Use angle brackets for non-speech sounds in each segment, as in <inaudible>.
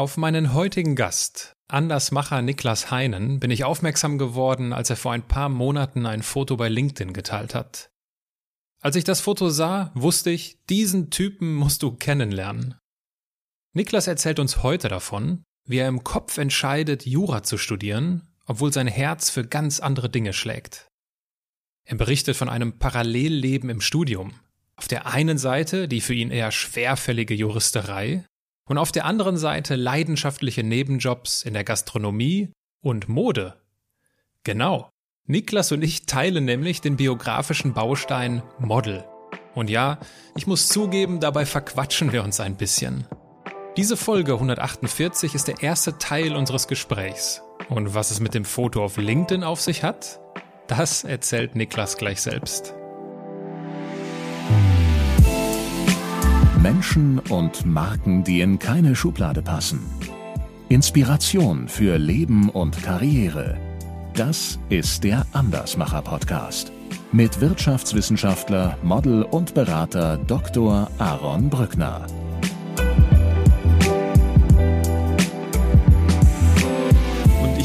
Auf meinen heutigen Gast, Andersmacher Niklas Heinen, bin ich aufmerksam geworden, als er vor ein paar Monaten ein Foto bei LinkedIn geteilt hat. Als ich das Foto sah, wusste ich, diesen Typen musst du kennenlernen. Niklas erzählt uns heute davon, wie er im Kopf entscheidet, Jura zu studieren, obwohl sein Herz für ganz andere Dinge schlägt. Er berichtet von einem Parallelleben im Studium. Auf der einen Seite die für ihn eher schwerfällige Juristerei und auf der anderen Seite leidenschaftliche Nebenjobs in der Gastronomie und Mode. Genau. Niklas und ich teilen nämlich den biografischen Baustein Model. Und ja, ich muss zugeben, dabei verquatschen wir uns ein bisschen. Diese Folge 148 ist der erste Teil unseres Gesprächs. Und was es mit dem Foto auf LinkedIn auf sich hat, das erzählt Niklas gleich selbst. Menschen und Marken, die in keine Schublade passen. Inspiration für Leben und Karriere. Das ist der Andersmacher Podcast mit Wirtschaftswissenschaftler, Model und Berater Dr. Aaron Brückner.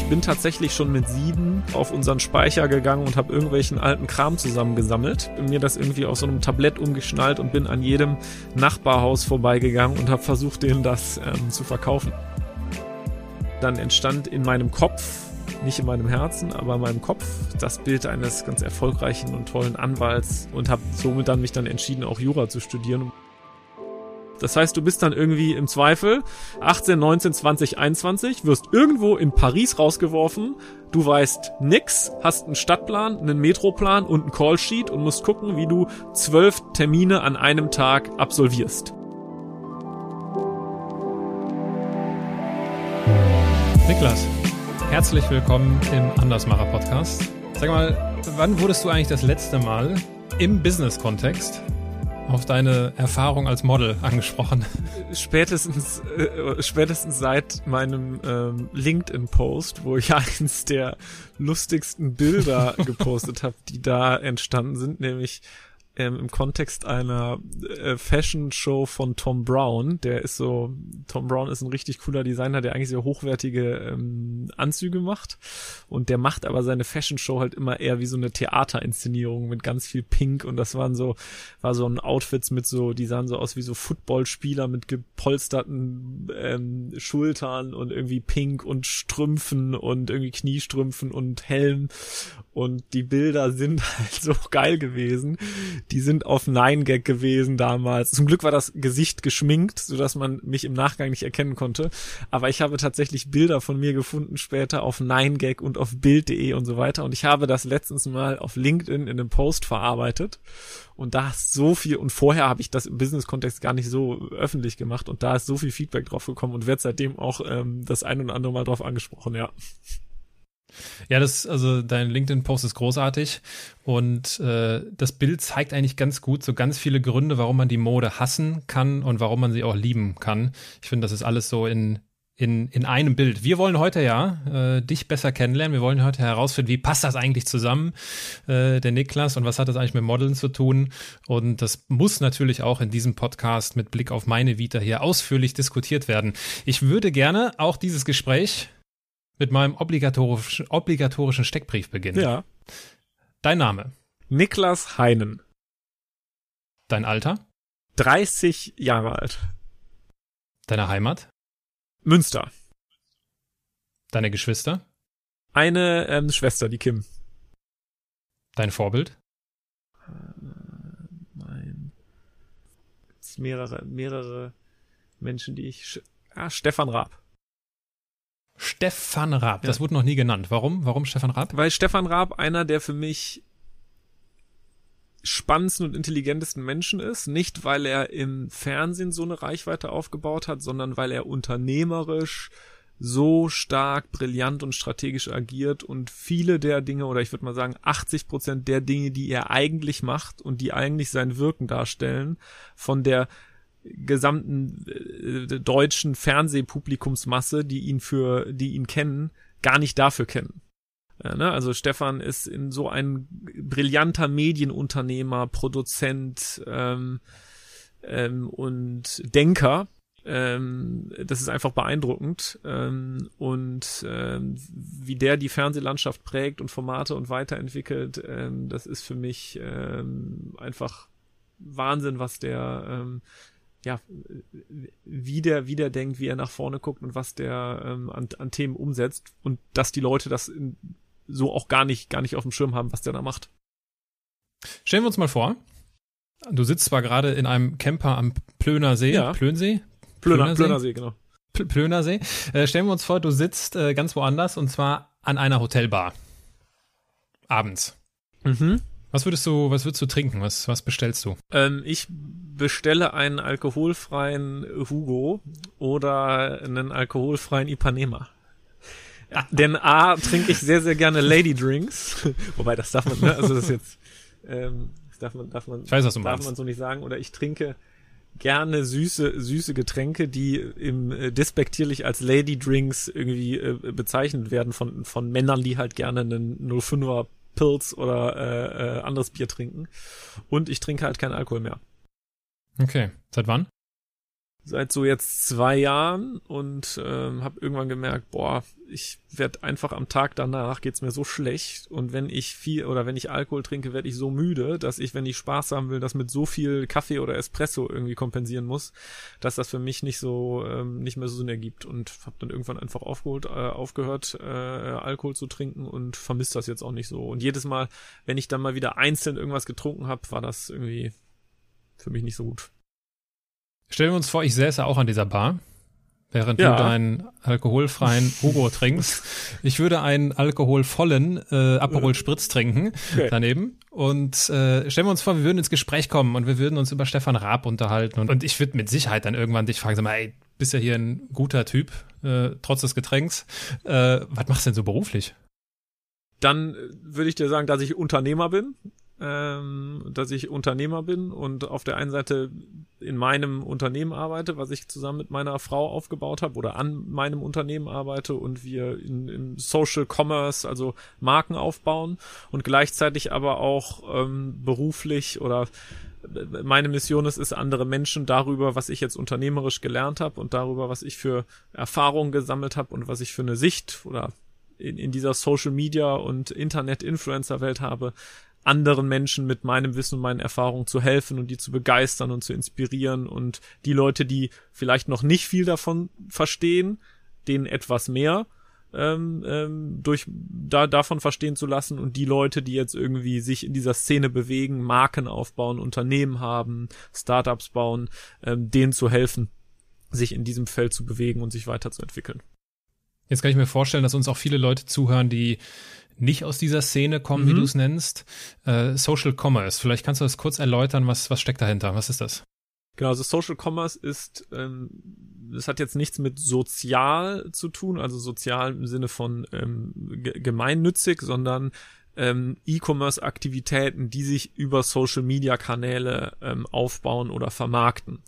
ich bin tatsächlich schon mit sieben auf unseren Speicher gegangen und habe irgendwelchen alten Kram zusammengesammelt, mir das irgendwie auf so einem Tablett umgeschnallt und bin an jedem Nachbarhaus vorbeigegangen und habe versucht, denen das ähm, zu verkaufen. Dann entstand in meinem Kopf nicht in meinem Herzen, aber in meinem Kopf das Bild eines ganz erfolgreichen und tollen Anwalts und habe somit dann mich dann entschieden, auch Jura zu studieren. Das heißt, du bist dann irgendwie im Zweifel 18, 19, 20, 21, wirst irgendwo in Paris rausgeworfen, du weißt nix, hast einen Stadtplan, einen Metroplan und einen Callsheet und musst gucken, wie du zwölf Termine an einem Tag absolvierst. Niklas, herzlich willkommen im Andersmacher Podcast. Sag mal, wann wurdest du eigentlich das letzte Mal im Business-Kontext auf deine Erfahrung als Model angesprochen. Spätestens, äh, spätestens seit meinem ähm, LinkedIn-Post, wo ich <laughs> eins der lustigsten Bilder gepostet habe, die da entstanden sind, nämlich ähm, im Kontext einer äh, Fashion Show von Tom Brown. Der ist so, Tom Brown ist ein richtig cooler Designer, der eigentlich sehr hochwertige ähm, Anzüge macht. Und der macht aber seine Fashion Show halt immer eher wie so eine Theaterinszenierung mit ganz viel Pink. Und das waren so, war so ein Outfits mit so, die sahen so aus wie so Footballspieler mit gepolsterten ähm, Schultern und irgendwie Pink und Strümpfen und irgendwie Kniestrümpfen und Helm. Und die Bilder sind <laughs> halt so geil gewesen die sind auf Nine Gag gewesen damals. Zum Glück war das Gesicht geschminkt, so dass man mich im Nachgang nicht erkennen konnte. Aber ich habe tatsächlich Bilder von mir gefunden später auf Nine Gag und auf Bild.de und so weiter. Und ich habe das letztens mal auf LinkedIn in einem Post verarbeitet. Und da ist so viel, und vorher habe ich das im Business-Kontext gar nicht so öffentlich gemacht und da ist so viel Feedback drauf gekommen und wird seitdem auch ähm, das ein oder andere Mal drauf angesprochen, ja. Ja, das, also dein LinkedIn-Post ist großartig und äh, das Bild zeigt eigentlich ganz gut so ganz viele Gründe, warum man die Mode hassen kann und warum man sie auch lieben kann. Ich finde, das ist alles so in in, in einem Bild. Wir wollen heute ja äh, dich besser kennenlernen. Wir wollen heute herausfinden, wie passt das eigentlich zusammen, äh, der Niklas, und was hat das eigentlich mit Modeln zu tun? Und das muss natürlich auch in diesem Podcast mit Blick auf meine Vita hier ausführlich diskutiert werden. Ich würde gerne auch dieses Gespräch mit meinem obligatorischen, obligatorischen Steckbrief beginnen. Ja. Dein Name? Niklas Heinen. Dein Alter? 30 Jahre alt. Deine Heimat? Münster. Deine Geschwister? Eine ähm, Schwester, die Kim. Dein Vorbild? Äh, mein. mehrere, mehrere Menschen, die ich. Ah, Stefan Raab. Stefan Raab, ja. das wurde noch nie genannt. Warum? Warum Stefan Raab? Weil Stefan Raab einer der für mich spannendsten und intelligentesten Menschen ist. Nicht, weil er im Fernsehen so eine Reichweite aufgebaut hat, sondern weil er unternehmerisch so stark, brillant und strategisch agiert und viele der Dinge, oder ich würde mal sagen 80 Prozent der Dinge, die er eigentlich macht und die eigentlich sein Wirken darstellen, von der gesamten äh, deutschen Fernsehpublikumsmasse, die ihn für, die ihn kennen, gar nicht dafür kennen. Ja, ne? Also Stefan ist in so ein brillanter Medienunternehmer, Produzent ähm, ähm, und Denker, ähm, das ist einfach beeindruckend ähm, und ähm, wie der die Fernsehlandschaft prägt und Formate und weiterentwickelt, ähm, das ist für mich ähm, einfach Wahnsinn, was der ähm, ja, wie der, wie der denkt, wie er nach vorne guckt und was der ähm, an, an Themen umsetzt und dass die Leute das in, so auch gar nicht, gar nicht auf dem Schirm haben, was der da macht. Stellen wir uns mal vor, du sitzt zwar gerade in einem Camper am Plöner See, Ja. Plönsee, Plöner, Plönersee? Plönersee, genau. Pl Plönersee. Äh, stellen wir uns vor, du sitzt äh, ganz woanders und zwar an einer Hotelbar. Abends. Mhm. Was würdest du, was würdest du trinken? Was, was bestellst du? Ähm, ich bestelle einen alkoholfreien Hugo oder einen alkoholfreien Ipanema. Ja, denn A trinke ich sehr, sehr gerne Lady Drinks. <laughs> Wobei, das darf man, ne? Also das ist jetzt, ähm, das darf man, darf man, Ich weiß, was du darf meinst. man so nicht sagen. Oder ich trinke gerne süße, süße Getränke, die im äh, despektierlich als Lady Drinks irgendwie äh, bezeichnet werden von, von Männern, die halt gerne einen 05er Pilz oder äh, äh, anderes Bier trinken. Und ich trinke halt keinen Alkohol mehr. Okay. Seit wann? Seit so jetzt zwei Jahren und ähm, habe irgendwann gemerkt, boah, ich werd einfach am Tag danach geht's mir so schlecht und wenn ich viel oder wenn ich Alkohol trinke, werde ich so müde, dass ich, wenn ich Spaß haben will, das mit so viel Kaffee oder Espresso irgendwie kompensieren muss, dass das für mich nicht so ähm, nicht mehr so Sinn ergibt und habe dann irgendwann einfach aufgeholt, äh, aufgehört, äh, Alkohol zu trinken und vermisst das jetzt auch nicht so. Und jedes Mal, wenn ich dann mal wieder einzeln irgendwas getrunken habe, war das irgendwie für mich nicht so gut. Stellen wir uns vor, ich säße auch an dieser Bar, während Ja. du deinen alkoholfreien Hugo trinkst. Ich würde einen alkoholvollen äh, Aperol Spritz trinken Okay. daneben. Und äh, stellen wir uns vor, wir würden ins Gespräch kommen und wir würden uns über Stefan Raab unterhalten. Und, und ich würde mit Sicherheit dann irgendwann dich fragen, sag mal, ey, bist ja hier ein guter Typ, äh, trotz des Getränks. Äh, was machst du denn so beruflich? Dann äh, würde ich dir sagen, dass ich Unternehmer bin. Ähm, dass ich Unternehmer bin und auf der einen Seite in meinem Unternehmen arbeite, was ich zusammen mit meiner Frau aufgebaut habe oder an meinem Unternehmen arbeite und wir in, in Social Commerce, also Marken aufbauen und gleichzeitig aber auch ähm, beruflich oder äh, meine Mission ist es, andere Menschen darüber, was ich jetzt unternehmerisch gelernt habe und darüber, was ich für Erfahrungen gesammelt habe und was ich für eine Sicht oder in, in dieser Social Media und Internet-Influencer-Welt habe, anderen Menschen mit meinem Wissen und meinen Erfahrungen zu helfen und die zu begeistern und zu inspirieren und die Leute, die vielleicht noch nicht viel davon verstehen, denen etwas mehr ähm, ähm, durch da davon verstehen zu lassen und die Leute, die jetzt irgendwie sich in dieser Szene bewegen, Marken aufbauen, Unternehmen haben, Startups bauen, ähm, denen zu helfen, sich in diesem Feld zu bewegen und sich weiterzuentwickeln. Jetzt kann ich mir vorstellen, dass uns auch viele Leute zuhören, die nicht aus dieser Szene kommen, wie Mhm. du es nennst. Äh, Social Commerce. Vielleicht kannst du das kurz erläutern, was, was steckt dahinter? Was ist das? Genau, also Social Commerce ist, ähm, das hat jetzt nichts mit sozial zu tun, also sozial im Sinne von ähm, ge- gemeinnützig, sondern ähm, E-Commerce-Aktivitäten, die sich über Social-Media-Kanäle ähm, aufbauen oder vermarkten.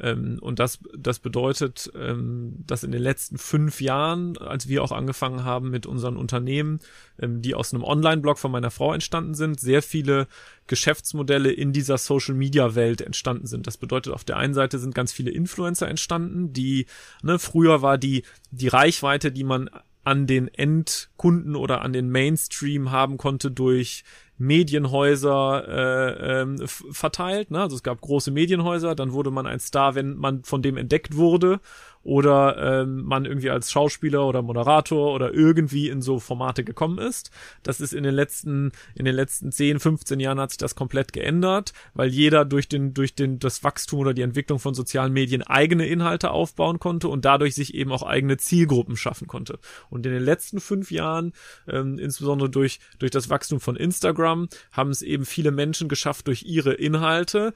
Ähm, und das, das bedeutet, ähm, dass in den letzten fünf Jahren, als wir auch angefangen haben mit unseren Unternehmen, ähm, die aus einem Online-Blog von meiner Frau entstanden sind, sehr viele Geschäftsmodelle in dieser Social-Media-Welt entstanden sind. Das bedeutet, auf der einen Seite sind ganz viele Influencer entstanden, die, ne, früher war die, die Reichweite, die man an den Endkunden oder an den Mainstream haben konnte durch Medienhäuser äh, ähm, verteilt. Ne? Also es gab große Medienhäuser, dann wurde man ein Star, wenn man von dem entdeckt wurde oder ähm, man irgendwie als Schauspieler oder Moderator oder irgendwie in so Formate gekommen ist. Das ist in den letzten in den letzten 10, 15 Jahren hat sich das komplett geändert, weil jeder durch den durch den das Wachstum oder die Entwicklung von sozialen Medien eigene Inhalte aufbauen konnte und dadurch sich eben auch eigene Zielgruppen schaffen konnte. Und in den letzten fünf Jahren, ähm, insbesondere durch durch das Wachstum von Instagram, haben es eben viele Menschen geschafft, durch ihre Inhalte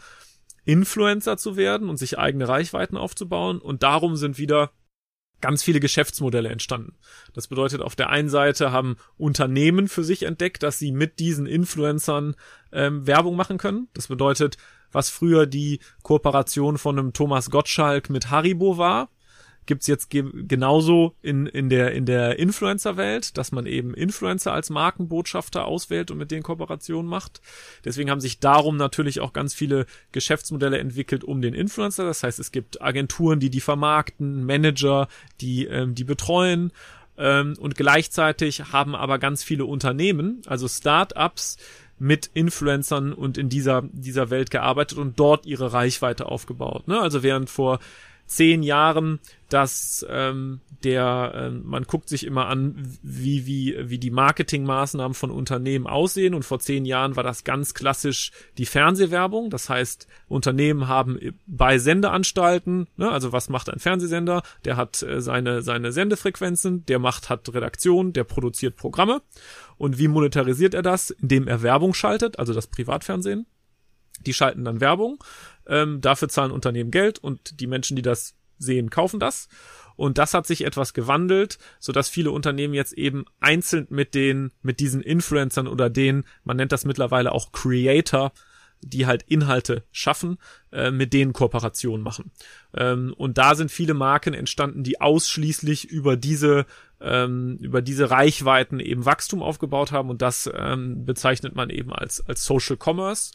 Influencer zu werden und sich eigene Reichweiten aufzubauen. Und darum sind wieder ganz viele Geschäftsmodelle entstanden. Das bedeutet, auf der einen Seite haben Unternehmen für sich entdeckt, dass sie mit diesen Influencern ähm, Werbung machen können. Das bedeutet, was früher die Kooperation von einem Thomas Gottschalk mit Haribo war, gibt's jetzt ge genauso in, in der, in der Influencer-Welt, dass man eben Influencer als Markenbotschafter auswählt und mit denen Kooperationen macht. Deswegen haben sich darum natürlich auch ganz viele Geschäftsmodelle entwickelt um den Influencer. Das heißt, es gibt Agenturen, die die vermarkten, Manager, die ähm, die betreuen. Ähm, und gleichzeitig haben aber ganz viele Unternehmen, also Startups, mit Influencern und in dieser, dieser Welt gearbeitet und dort ihre Reichweite aufgebaut. Ne? Also während vor zehn Jahren, dass ähm, der, äh, man guckt sich immer an, wie, wie, wie die Marketingmaßnahmen von Unternehmen aussehen. Und vor zehn Jahren war das ganz klassisch die Fernsehwerbung. Das heißt, Unternehmen haben bei Sendeanstalten, ne, also was macht ein Fernsehsender? Der hat äh, seine, seine Sendefrequenzen, der macht, hat Redaktion, der produziert Programme. Und wie monetarisiert er das? Indem er Werbung schaltet, also das Privatfernsehen. Die schalten dann Werbung ähm, dafür zahlen Unternehmen Geld und die Menschen, die das sehen, kaufen das. Und das hat sich etwas gewandelt, so dass viele Unternehmen jetzt eben einzeln mit den, mit diesen Influencern oder den, man nennt das mittlerweile auch Creator, die halt Inhalte schaffen, äh, mit denen Kooperationen machen. Ähm, und da sind viele Marken entstanden, die ausschließlich über diese ähm, über diese Reichweiten eben Wachstum aufgebaut haben und das ähm, bezeichnet man eben als als Social Commerce.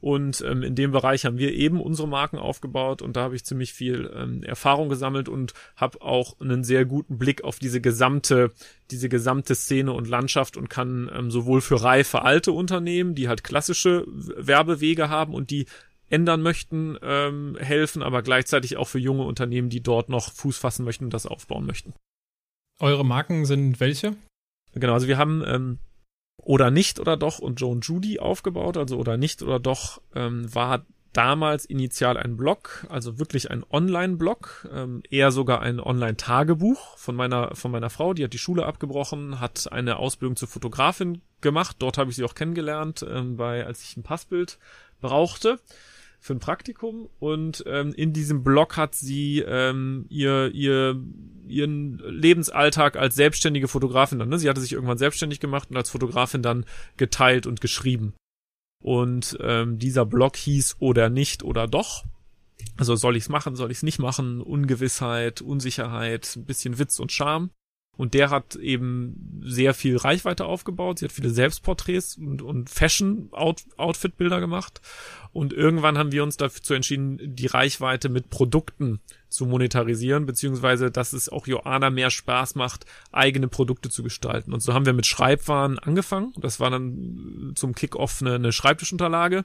Und ähm, in dem Bereich haben wir eben unsere Marken aufgebaut und da habe ich ziemlich viel ähm, Erfahrung gesammelt und habe auch einen sehr guten Blick auf diese gesamte, diese gesamte Szene und Landschaft und kann ähm, sowohl für reife alte Unternehmen, die halt klassische Werbewege haben und die ändern möchten, ähm, helfen, aber gleichzeitig auch für junge Unternehmen, die dort noch Fuß fassen möchten und das aufbauen möchten. Eure Marken sind welche? Genau, also wir haben ähm, oder nicht oder doch und Joan Judy aufgebaut. Also oder nicht oder doch ähm, war damals initial ein Blog, also wirklich ein Online-Blog, ähm, eher sogar ein Online-Tagebuch von meiner von meiner Frau. Die hat die Schule abgebrochen, hat eine Ausbildung zur Fotografin gemacht. Dort habe ich sie auch kennengelernt, ähm, bei als ich ein Passbild brauchte für ein Praktikum und ähm, in diesem Blog hat sie ähm, ihr ihr ihren Lebensalltag als selbstständige Fotografin dann. Ne? Sie hatte sich irgendwann selbstständig gemacht und als Fotografin dann geteilt und geschrieben. Und ähm, dieser Blog hieß oder nicht oder doch. Also soll ich's machen, soll ich's nicht machen? Ungewissheit, Unsicherheit, ein bisschen Witz und Charme. Und der hat eben sehr viel Reichweite aufgebaut. Sie hat viele Selbstporträts und, und Fashion-Outfit-Bilder gemacht. Und irgendwann haben wir uns dazu entschieden, die Reichweite mit Produkten zu monetarisieren, beziehungsweise dass es auch Joanna mehr Spaß macht, eigene Produkte zu gestalten. Und so haben wir mit Schreibwaren angefangen. Das war dann zum Kickoff eine, eine Schreibtischunterlage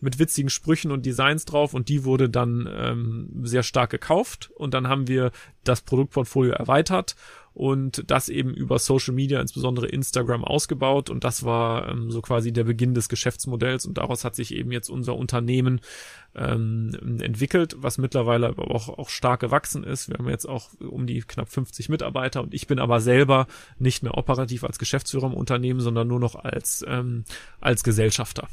mit witzigen Sprüchen und Designs drauf und die wurde dann ähm, sehr stark gekauft. Und dann haben wir das Produktportfolio erweitert und das eben über Social Media, insbesondere Instagram, ausgebaut. Und das war ähm, so quasi der Beginn des Geschäftsmodells. Und daraus hat sich eben jetzt unser Unternehmen ähm, entwickelt, was mittlerweile aber auch, auch stark gewachsen ist. Wir haben jetzt auch um die knapp 50 Mitarbeiter und ich bin aber selber nicht mehr operativ als Geschäftsführer im Unternehmen, sondern nur noch als, ähm, als Gesellschafter.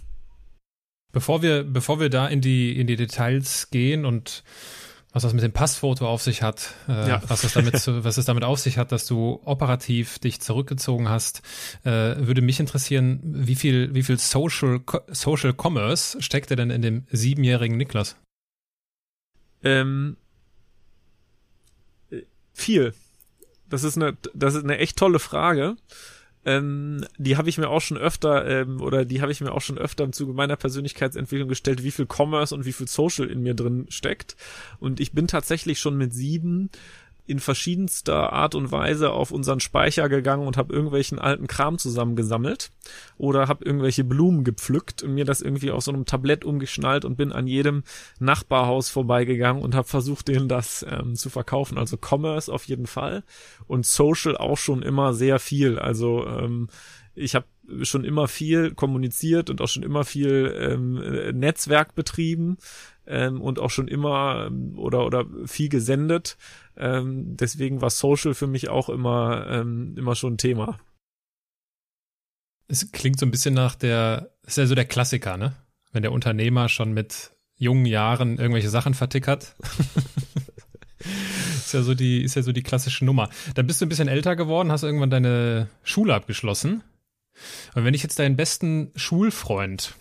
Bevor wir, bevor wir da in die, in die Details gehen und was das mit dem Passfoto auf sich hat, äh, ja. was es damit was es damit auf sich hat, dass du operativ dich zurückgezogen hast, äh, würde mich interessieren, wie viel wie viel Social Social Commerce steckte denn in dem siebenjährigen Niklas? Ähm, viel. Das ist eine das ist eine echt tolle Frage. Ähm, die habe ich mir auch schon öfter, ähm, oder die habe ich mir auch schon öfter im Zuge meiner Persönlichkeitsentwicklung gestellt, wie viel Commerce und wie viel Social in mir drin steckt. Und ich bin tatsächlich schon mit sieben in verschiedenster Art und Weise auf unseren Speicher gegangen und habe irgendwelchen alten Kram zusammengesammelt oder habe irgendwelche Blumen gepflückt und mir das irgendwie auf so einem Tablett umgeschnallt und bin an jedem Nachbarhaus vorbeigegangen und habe versucht, denen das ähm, zu verkaufen. Also Commerce auf jeden Fall und Social auch schon immer sehr viel. Also ähm, ich habe schon immer viel kommuniziert und auch schon immer viel ähm, Netzwerk betrieben ähm, und auch schon immer ähm, oder oder viel gesendet. Ähm, deswegen war Social für mich auch immer ähm, immer schon ein Thema. Es klingt so ein bisschen nach der, ist ja so der Klassiker, ne? Wenn der Unternehmer schon mit jungen Jahren irgendwelche Sachen vertickert. <laughs> ist ja so die, ist ja so die klassische Nummer. Dann bist du ein bisschen älter geworden, hast irgendwann deine Schule abgeschlossen. Und wenn ich jetzt deinen besten Schulfreund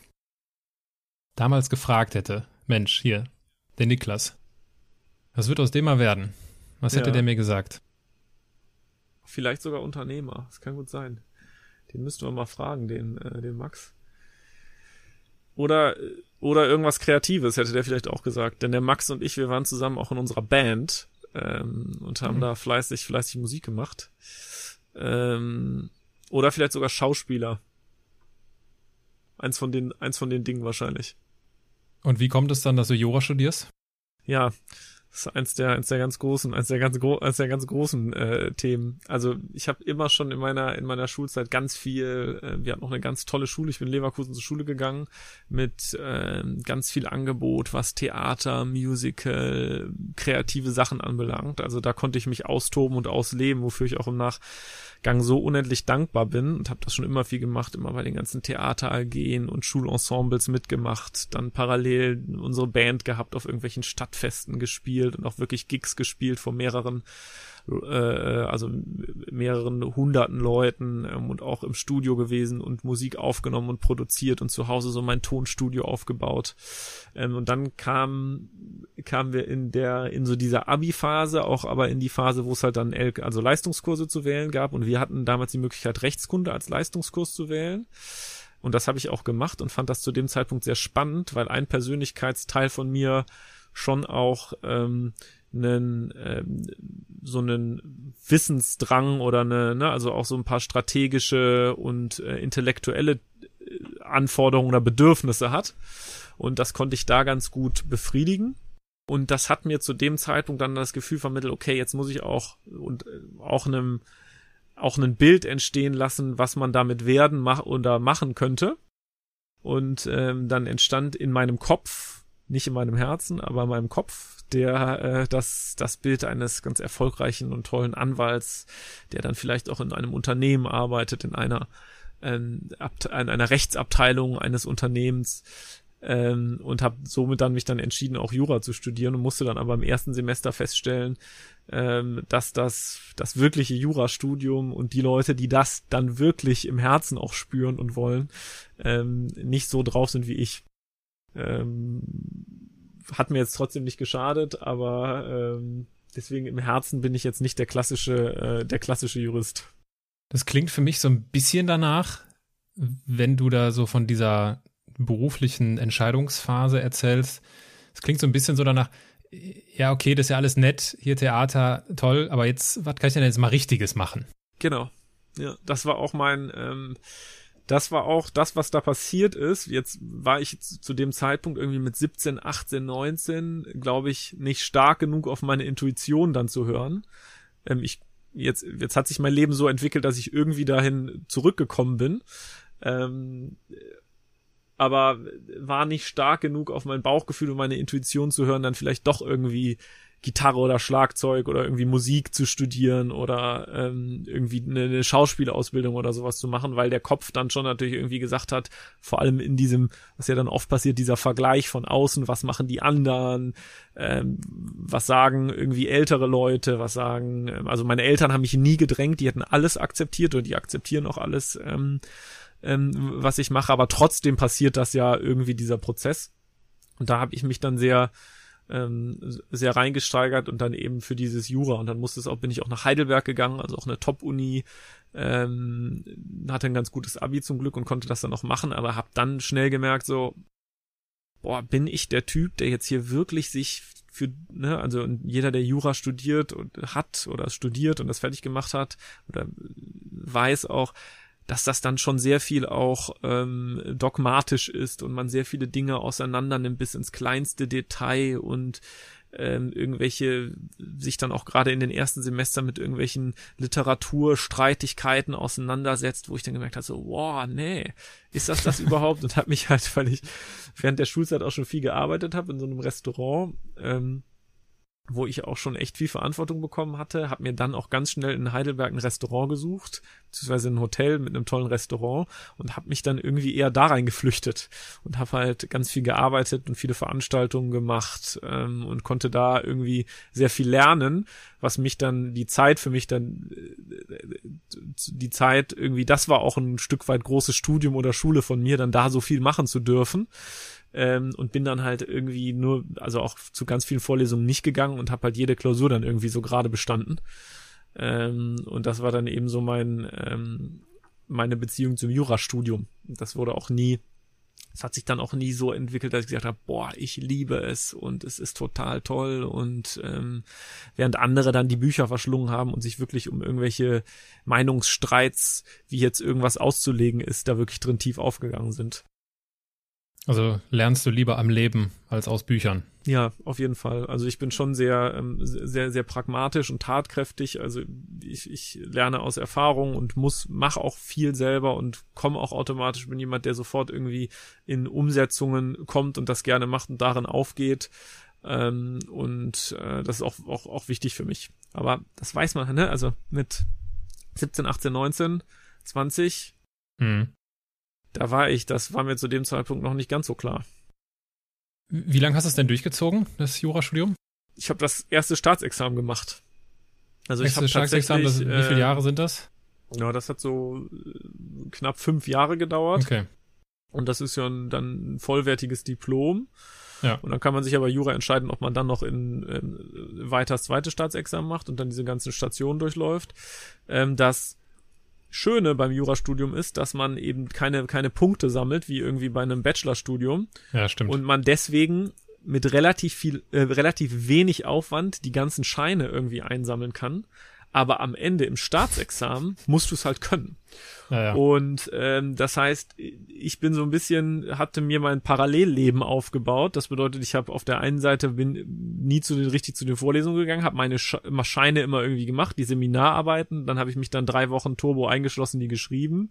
damals gefragt hätte, Mensch, hier, der Niklas, was wird aus dem mal werden? Was hätte Ja. der mir gesagt? Vielleicht sogar Unternehmer. Das kann gut sein. Den müssten wir mal fragen, den, äh, den Max. Oder, oder irgendwas Kreatives hätte der vielleicht auch gesagt. Denn der Max und ich, wir waren zusammen auch in unserer Band ähm, und haben Mhm. da fleißig, fleißig Musik gemacht. Ähm, oder vielleicht sogar Schauspieler. Eins von den, eins von den Dingen wahrscheinlich. Und wie kommt es dann, dass du Jura studierst? Ja, das ist eins der, eins der ganz großen, eins der ganz, gro eins der ganz großen äh, Themen. Also ich habe immer schon in meiner in meiner Schulzeit ganz viel. Äh, wir hatten noch eine ganz tolle Schule. Ich bin in Leverkusen zur Schule gegangen mit ähm, ganz viel Angebot, was Theater, Musical, kreative Sachen anbelangt. Also da konnte ich mich austoben und ausleben, wofür ich auch im Nachgang so unendlich dankbar bin und habe das schon immer viel gemacht, immer bei den ganzen Theater AGen und Schulensembles mitgemacht, dann parallel unsere Band gehabt, auf irgendwelchen Stadtfesten gespielt und auch wirklich Gigs gespielt vor mehreren äh, also mehreren hunderten Leuten ähm, und auch im Studio gewesen und Musik aufgenommen und produziert und zu Hause so mein Tonstudio aufgebaut. Ähm, und dann kam kamen wir in der in so dieser Abi-Phase, auch aber in die Phase, wo es halt dann L also Leistungskurse zu wählen gab und wir hatten damals die Möglichkeit Rechtskunde als Leistungskurs zu wählen. Und das habe ich auch gemacht und fand das zu dem Zeitpunkt sehr spannend, weil ein Persönlichkeitsteil von mir schon auch ähm, einen, ähm, so einen Wissensdrang oder eine, ne, also auch so ein paar strategische und äh, intellektuelle äh, Anforderungen oder Bedürfnisse hat. Und das konnte ich da ganz gut befriedigen. Und das hat mir zu dem Zeitpunkt dann das Gefühl vermittelt, okay, jetzt muss ich auch und äh, auch einem auch ein Bild entstehen lassen, was man damit werden mach oder machen könnte. Und ähm, dann entstand in meinem Kopf, nicht in meinem Herzen, aber in meinem Kopf, der äh, das das Bild eines ganz erfolgreichen und tollen Anwalts, der dann vielleicht auch in einem Unternehmen arbeitet, in einer ähm, Abt in einer Rechtsabteilung eines Unternehmens ähm, und habe somit dann mich dann entschieden, auch Jura zu studieren und musste dann aber im ersten Semester feststellen, ähm, dass das das wirkliche Jurastudium und die Leute, die das dann wirklich im Herzen auch spüren und wollen, ähm, nicht so drauf sind wie ich. Ähm, hat mir jetzt trotzdem nicht geschadet, aber ähm, deswegen im Herzen bin ich jetzt nicht der klassische, äh, der klassische Jurist. Das klingt für mich so ein bisschen danach, wenn du da so von dieser beruflichen Entscheidungsphase erzählst. Es klingt so ein bisschen so danach, ja, okay, das ist ja alles nett, hier Theater, toll, aber jetzt, was kann ich denn jetzt mal Richtiges machen? Genau. Ja, das war auch mein, ähm, das war auch das, was da passiert ist. Jetzt war ich zu dem Zeitpunkt irgendwie mit 17, 18, 19, glaube ich, nicht stark genug auf meine Intuition dann zu hören. Ähm, ich, jetzt, jetzt hat sich mein Leben so entwickelt, dass ich irgendwie dahin zurückgekommen bin. Ähm, aber war nicht stark genug auf mein Bauchgefühl und meine Intuition zu hören, dann vielleicht doch irgendwie Gitarre oder Schlagzeug oder irgendwie Musik zu studieren oder ähm, irgendwie eine, eine Schauspielausbildung oder sowas zu machen, weil der Kopf dann schon natürlich irgendwie gesagt hat, vor allem in diesem, was ja dann oft passiert, dieser Vergleich von außen, was machen die anderen, ähm, was sagen irgendwie ältere Leute, was sagen, ähm, also meine Eltern haben mich nie gedrängt, die hätten alles akzeptiert und die akzeptieren auch alles, ähm, ähm, was ich mache, aber trotzdem passiert das ja irgendwie dieser Prozess. Und da habe ich mich dann sehr ähm, sehr reingesteigert und dann eben für dieses Jura. Und dann musste es auch bin ich auch nach Heidelberg gegangen, also auch eine Top-Uni, ähm, hatte ein ganz gutes Abi zum Glück und konnte das dann auch machen, aber habe dann schnell gemerkt so, boah, bin ich der Typ, der jetzt hier wirklich sich für, ne, also jeder, der Jura studiert und hat oder studiert und das fertig gemacht hat oder weiß auch, dass das dann schon sehr viel auch ähm, dogmatisch ist und man sehr viele Dinge auseinander nimmt bis ins kleinste Detail und ähm, irgendwelche sich dann auch gerade in den ersten Semestern mit irgendwelchen Literaturstreitigkeiten auseinandersetzt, wo ich dann gemerkt habe, so, wow, nee, ist das das <laughs> überhaupt? Und habe mich halt, weil ich während der Schulzeit auch schon viel gearbeitet habe in so einem Restaurant, ähm, wo ich auch schon echt viel Verantwortung bekommen hatte, habe mir dann auch ganz schnell in Heidelberg ein Restaurant gesucht, beziehungsweise ein Hotel mit einem tollen Restaurant und habe mich dann irgendwie eher da rein geflüchtet und habe halt ganz viel gearbeitet und viele Veranstaltungen gemacht ähm, und konnte da irgendwie sehr viel lernen, was mich dann die Zeit für mich dann äh, die Zeit irgendwie, das war auch ein Stück weit großes Studium oder Schule von mir, dann da so viel machen zu dürfen ähm, und bin dann halt irgendwie nur, also auch zu ganz vielen Vorlesungen nicht gegangen und habe halt jede Klausur dann irgendwie so gerade bestanden. Ähm, und das war dann eben so mein, ähm, meine Beziehung zum Jurastudium. Das wurde auch nie, es hat sich dann auch nie so entwickelt, dass ich gesagt habe, boah, ich liebe es und es ist total toll und ähm, während andere dann die Bücher verschlungen haben und sich wirklich um irgendwelche Meinungsstreits, wie jetzt irgendwas auszulegen ist, da wirklich drin tief aufgegangen sind. Also lernst du lieber am Leben als aus Büchern. Ja, auf jeden Fall. Also ich bin schon sehr, ähm, sehr, sehr pragmatisch und tatkräftig. Also ich, ich lerne aus Erfahrung und muss, mache auch viel selber und komme auch automatisch. Bin jemand, der sofort irgendwie in Umsetzungen kommt und das gerne macht und darin aufgeht. Ähm, und äh, das ist auch, auch, auch wichtig für mich. Aber das weiß man, ne? Also mit 17, 18, 19, 20. Mhm da war ich, das war mir zu dem Zeitpunkt noch nicht ganz so klar. Wie lange hast du es denn durchgezogen, das Jurastudium? Ich habe das erste Staatsexamen gemacht. Also ich habe Staatsexamen, das, wie viele äh, Jahre sind das? Ja, das hat so äh, knapp fünf Jahre gedauert. Okay. Und das ist ja ein, dann ein vollwertiges Diplom. Ja. Und dann kann man sich aber Jura entscheiden, ob man dann noch in, in weiter das zweite Staatsexamen macht und dann diese ganzen Stationen durchläuft. Ähm, das Schöne beim Jurastudium ist, dass man eben keine, keine Punkte sammelt, wie irgendwie bei einem Bachelorstudium. Ja, stimmt. Und man deswegen mit relativ viel, äh, relativ wenig Aufwand die ganzen Scheine irgendwie einsammeln kann aber am Ende im Staatsexamen musst du es halt können. Ja, ja. Und ähm, das heißt, ich bin so ein bisschen, hatte mir mein Parallelleben aufgebaut. Das bedeutet, ich habe auf der einen Seite bin nie zu den richtig zu den Vorlesungen gegangen, habe meine Scheine immer irgendwie gemacht, die Seminararbeiten. Dann habe ich mich dann drei Wochen Turbo eingeschlossen, die geschrieben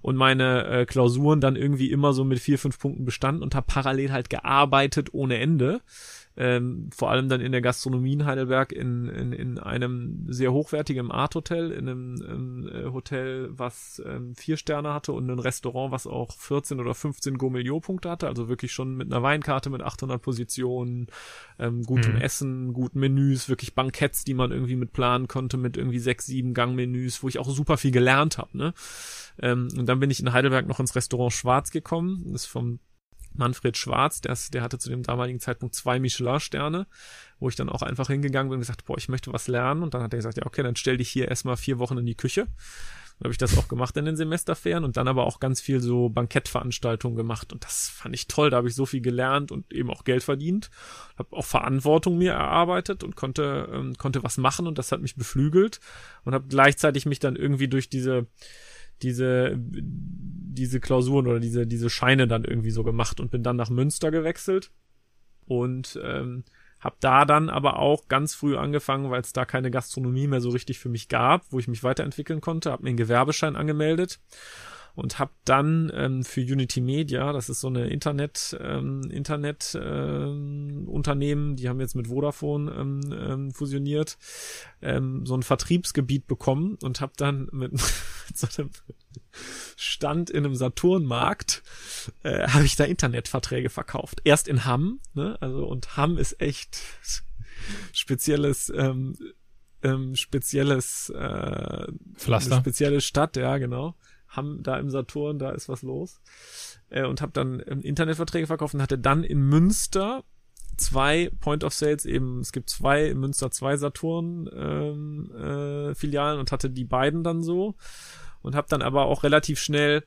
und meine äh, Klausuren dann irgendwie immer so mit vier fünf Punkten bestanden und habe parallel halt gearbeitet ohne Ende ähm, vor allem dann in der Gastronomie in Heidelberg in, in, in einem sehr hochwertigen Art Hotel, in einem ähm, äh, Hotel, was ähm, vier Sterne hatte und ein Restaurant, was auch 14 oder 15 Gourmillot-Punkte hatte, also wirklich schon mit einer Weinkarte mit 800 Positionen, ähm, gutem mhm. Essen, guten Menüs, wirklich Banketts, die man irgendwie mit planen konnte, mit irgendwie sechs, sieben Gangmenüs, wo ich auch super viel gelernt habe, ne? Ähm, und dann bin ich in Heidelberg noch ins Restaurant Schwarz gekommen, das ist vom Manfred Schwarz, der, der hatte zu dem damaligen Zeitpunkt zwei Michelin-Sterne, wo ich dann auch einfach hingegangen bin und gesagt, boah, ich möchte was lernen. Und dann hat er gesagt, ja, okay, dann stell dich hier erstmal vier Wochen in die Küche. Dann habe ich das auch gemacht in den Semesterferien und dann aber auch ganz viel so Bankettveranstaltungen gemacht. Und das fand ich toll. Da habe ich so viel gelernt und eben auch Geld verdient. Habe auch Verantwortung mir erarbeitet und konnte, ähm, konnte was machen und das hat mich beflügelt. Und habe gleichzeitig mich dann irgendwie durch diese diese, diese Klausuren oder diese, diese Scheine dann irgendwie so gemacht und bin dann nach Münster gewechselt und ähm, habe da dann aber auch ganz früh angefangen, weil es da keine Gastronomie mehr so richtig für mich gab, wo ich mich weiterentwickeln konnte, habe mir einen Gewerbeschein angemeldet und habe dann ähm, für Unity Media, das ist so eine Internet ähm, Internet ähm, Unternehmen, die haben jetzt mit Vodafone ähm, ähm, fusioniert, ähm, so ein Vertriebsgebiet bekommen und habe dann mit, <laughs> mit so einem Stand in einem Saturnmarkt äh, habe ich da Internetverträge verkauft. Erst in Hamm, ne? Also und Hamm ist echt spezielles ähm, ähm, spezielles äh, Pflaster. spezielle Stadt, ja genau haben da im Saturn, da ist was los. Äh, und habe dann ähm, Internetverträge verkauft und hatte dann in Münster zwei Point of Sales eben, es gibt zwei in Münster zwei Saturn ähm, äh, und hatte die beiden dann so. Und habe dann aber auch relativ schnell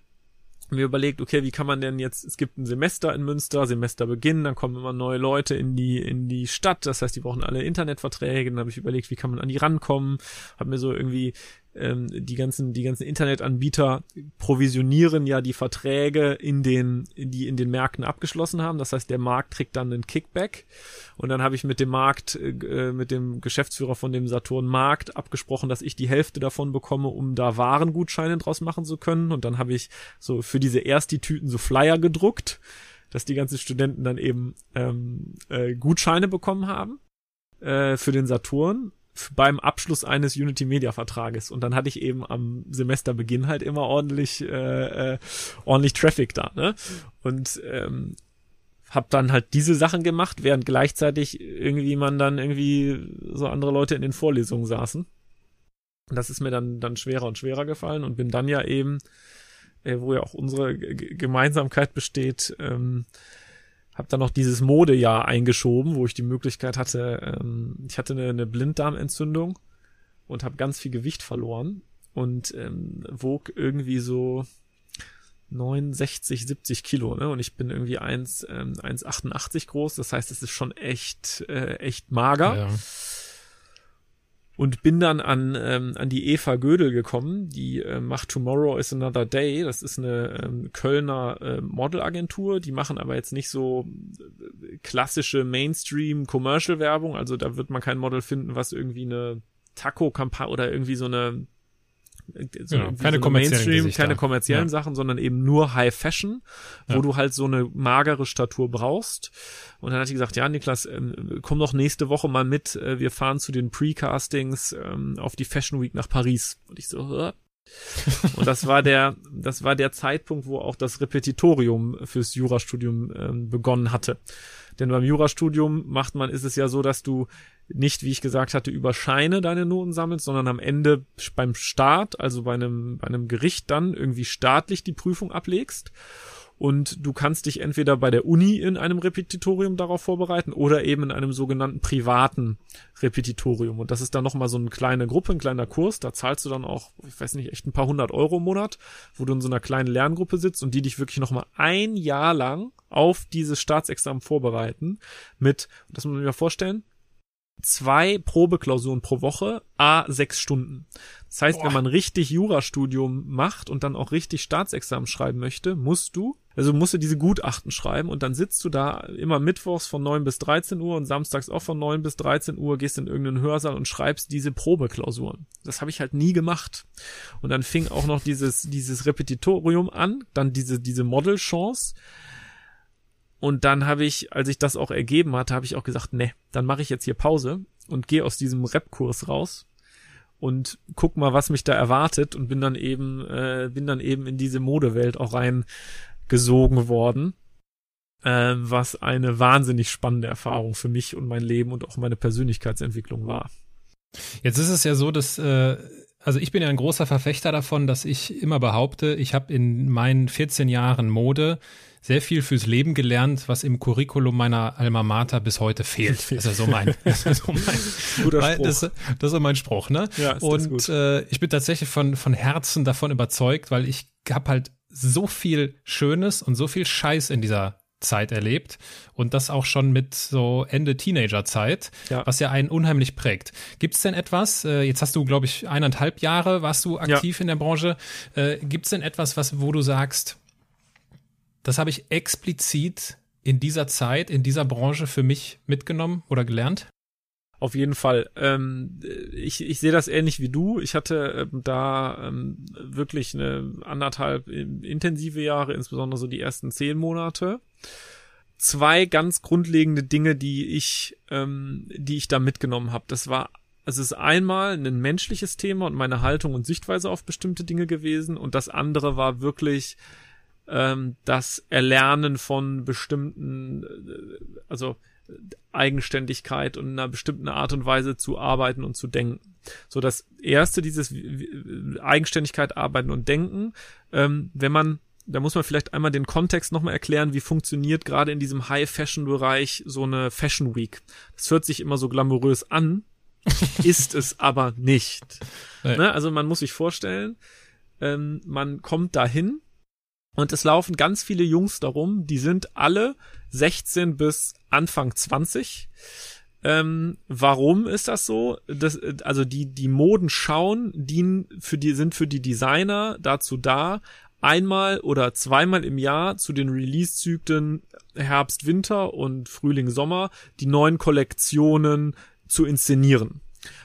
mir überlegt, okay, wie kann man denn jetzt, es gibt ein Semester in Münster, Semesterbeginn, dann kommen immer neue Leute in die, in die Stadt, das heißt, die brauchen alle Internetverträge, dann habe ich überlegt, wie kann man an die rankommen, habe mir so irgendwie ähm, die ganzen die ganzen Internetanbieter provisionieren ja die Verträge in den die in den Märkten abgeschlossen haben. Das heißt, der Markt kriegt dann einen Kickback. Und dann habe ich mit dem Markt äh, mit dem Geschäftsführer von dem Saturn Markt abgesprochen, dass ich die Hälfte davon bekomme, um da Warengutscheine draus machen zu können. Und dann habe ich so für diese erst die Tüten so Flyer gedruckt, dass die ganzen Studenten dann eben ähm, äh, Gutscheine bekommen haben äh, für den Saturn beim Abschluss eines Unity Media Vertrages. Und dann hatte ich eben am Semesterbeginn halt immer ordentlich äh, äh, ordentlich Traffic da ne? Und ähm, hab dann halt diese Sachen gemacht während gleichzeitig irgendwie man dann irgendwie so andere Leute in den Vorlesungen saßen. Und das ist mir dann dann schwerer und schwerer gefallen und bin dann ja eben äh, wo ja auch unsere G Gemeinsamkeit besteht ähm, habe dann noch dieses Modejahr eingeschoben, wo ich die Möglichkeit hatte, ähm, ich hatte eine, eine Blinddarmentzündung und habe ganz viel Gewicht verloren und ähm, wog irgendwie so 69, 70 Kilo, ne? Und ich bin irgendwie 1, ähm, 1,88 groß. Das heißt, es ist schon echt, äh, echt mager. Ja. Und bin dann an, ähm, an die Eva Gödel gekommen, die äh, macht Tomorrow is Another Day. Das ist eine ähm, Kölner äh, Modelagentur. Die machen aber jetzt nicht so äh, klassische Mainstream-Commercial-Werbung. Also da wird man kein Model finden, was irgendwie eine Taco-Kampagne oder irgendwie so eine so ja, keine so kommerziellen Mainstream, keine kommerziellen ja. Sachen, sondern eben nur High Fashion, wo ja. du halt so eine magere Statur brauchst. Und dann hat die gesagt, ja, Niklas, ähm, komm doch nächste Woche mal mit. Äh, wir fahren zu den Precastings ähm, auf die Fashion Week nach Paris. Und ich so, Hä? <laughs> und das war der, das war der Zeitpunkt, wo auch das Repetitorium fürs Jurastudium ähm, begonnen hatte. Denn beim Jurastudium macht man, ist es ja so, dass du nicht, wie ich gesagt hatte, über Scheine deine Noten sammelst, sondern am Ende beim Start, also bei einem, bei einem Gericht dann irgendwie staatlich die Prüfung ablegst. Und du kannst dich entweder bei der Uni in einem Repetitorium darauf vorbereiten oder eben in einem sogenannten privaten Repetitorium. Und das ist dann nochmal so eine kleine Gruppe, ein kleiner Kurs. Da zahlst du dann auch, ich weiß nicht, echt ein paar hundert Euro im Monat, wo du in so einer kleinen Lerngruppe sitzt und die dich wirklich nochmal ein Jahr lang auf dieses Staatsexamen vorbereiten mit, das muss man mal vorstellen, zwei Probeklausuren pro Woche, a sechs Stunden. Das heißt, Boah. wenn man richtig Jurastudium macht und dann auch richtig Staatsexamen schreiben möchte, musst du, also musst du diese Gutachten schreiben und dann sitzt du da immer mittwochs von neun bis 13 Uhr und samstags auch von neun bis 13 Uhr, gehst in irgendeinen Hörsaal und schreibst diese Probeklausuren. Das habe ich halt nie gemacht. Und dann fing auch noch dieses, dieses Repetitorium an, dann diese, diese Model-Chance. Und dann habe ich, als ich das auch ergeben hatte, habe ich auch gesagt, ne, dann mache ich jetzt hier Pause und gehe aus diesem Rap-Kurs raus und guck mal, was mich da erwartet und bin dann eben, äh, bin dann eben in diese Modewelt auch reingesogen worden. Äh, was eine wahnsinnig spannende Erfahrung für mich und mein Leben und auch meine Persönlichkeitsentwicklung war. Jetzt ist es ja so, dass äh, also ich bin ja ein großer Verfechter davon, dass ich immer behaupte, ich habe in meinen 14 Jahren Mode sehr viel fürs Leben gelernt, was im Curriculum meiner Alma Mater bis heute fehlt. <laughs> Das ist so mein, das ist so mein <laughs> Guter Spruch. Das, das ist so mein Spruch, ne? Ja, ist Und. Äh, ich bin tatsächlich von, von Herzen davon überzeugt, weil ich habe halt so viel Schönes und so viel Scheiß in dieser Zeit erlebt und das auch schon mit so Ende Teenagerzeit, ja. was ja einen unheimlich prägt. Gibt es denn etwas, äh, jetzt hast du, glaube ich, eineinhalb Jahre warst du aktiv ja. in der Branche, äh, gibt es denn etwas, was, wo du sagst, das habe ich explizit in dieser Zeit, in dieser Branche für mich mitgenommen oder gelernt? Auf jeden Fall. Ähm, ich, ich sehe das ähnlich wie du. Ich hatte ähm, da ähm, wirklich eine anderthalb intensive Jahre, insbesondere so die ersten zehn Monate. Zwei ganz grundlegende Dinge, die ich, ähm, die ich da mitgenommen habe. Das war es ist einmal ein menschliches Thema und meine Haltung und Sichtweise auf bestimmte Dinge gewesen und das andere war wirklich ähm, das Erlernen von bestimmten, äh, also Eigenständigkeit und einer bestimmten Art und Weise zu arbeiten und zu denken. So das erste, dieses Eigenständigkeit, Arbeiten und Denken, ähm, wenn man da muss man vielleicht einmal den Kontext nochmal erklären, wie funktioniert gerade in diesem High-Fashion-Bereich so eine Fashion Week. Das hört sich immer so glamourös an, <laughs> ist es aber nicht. Ne? Also man muss sich vorstellen, ähm, man kommt dahin und es laufen ganz viele Jungs darum, die sind alle 16 bis Anfang 20. Ähm, warum ist das so? Das, also die, die Moden schauen, dienen für die, sind für die Designer dazu da, einmal oder zweimal im Jahr zu den Release-Zyklen Herbst, Winter und Frühling, Sommer die neuen Kollektionen zu inszenieren.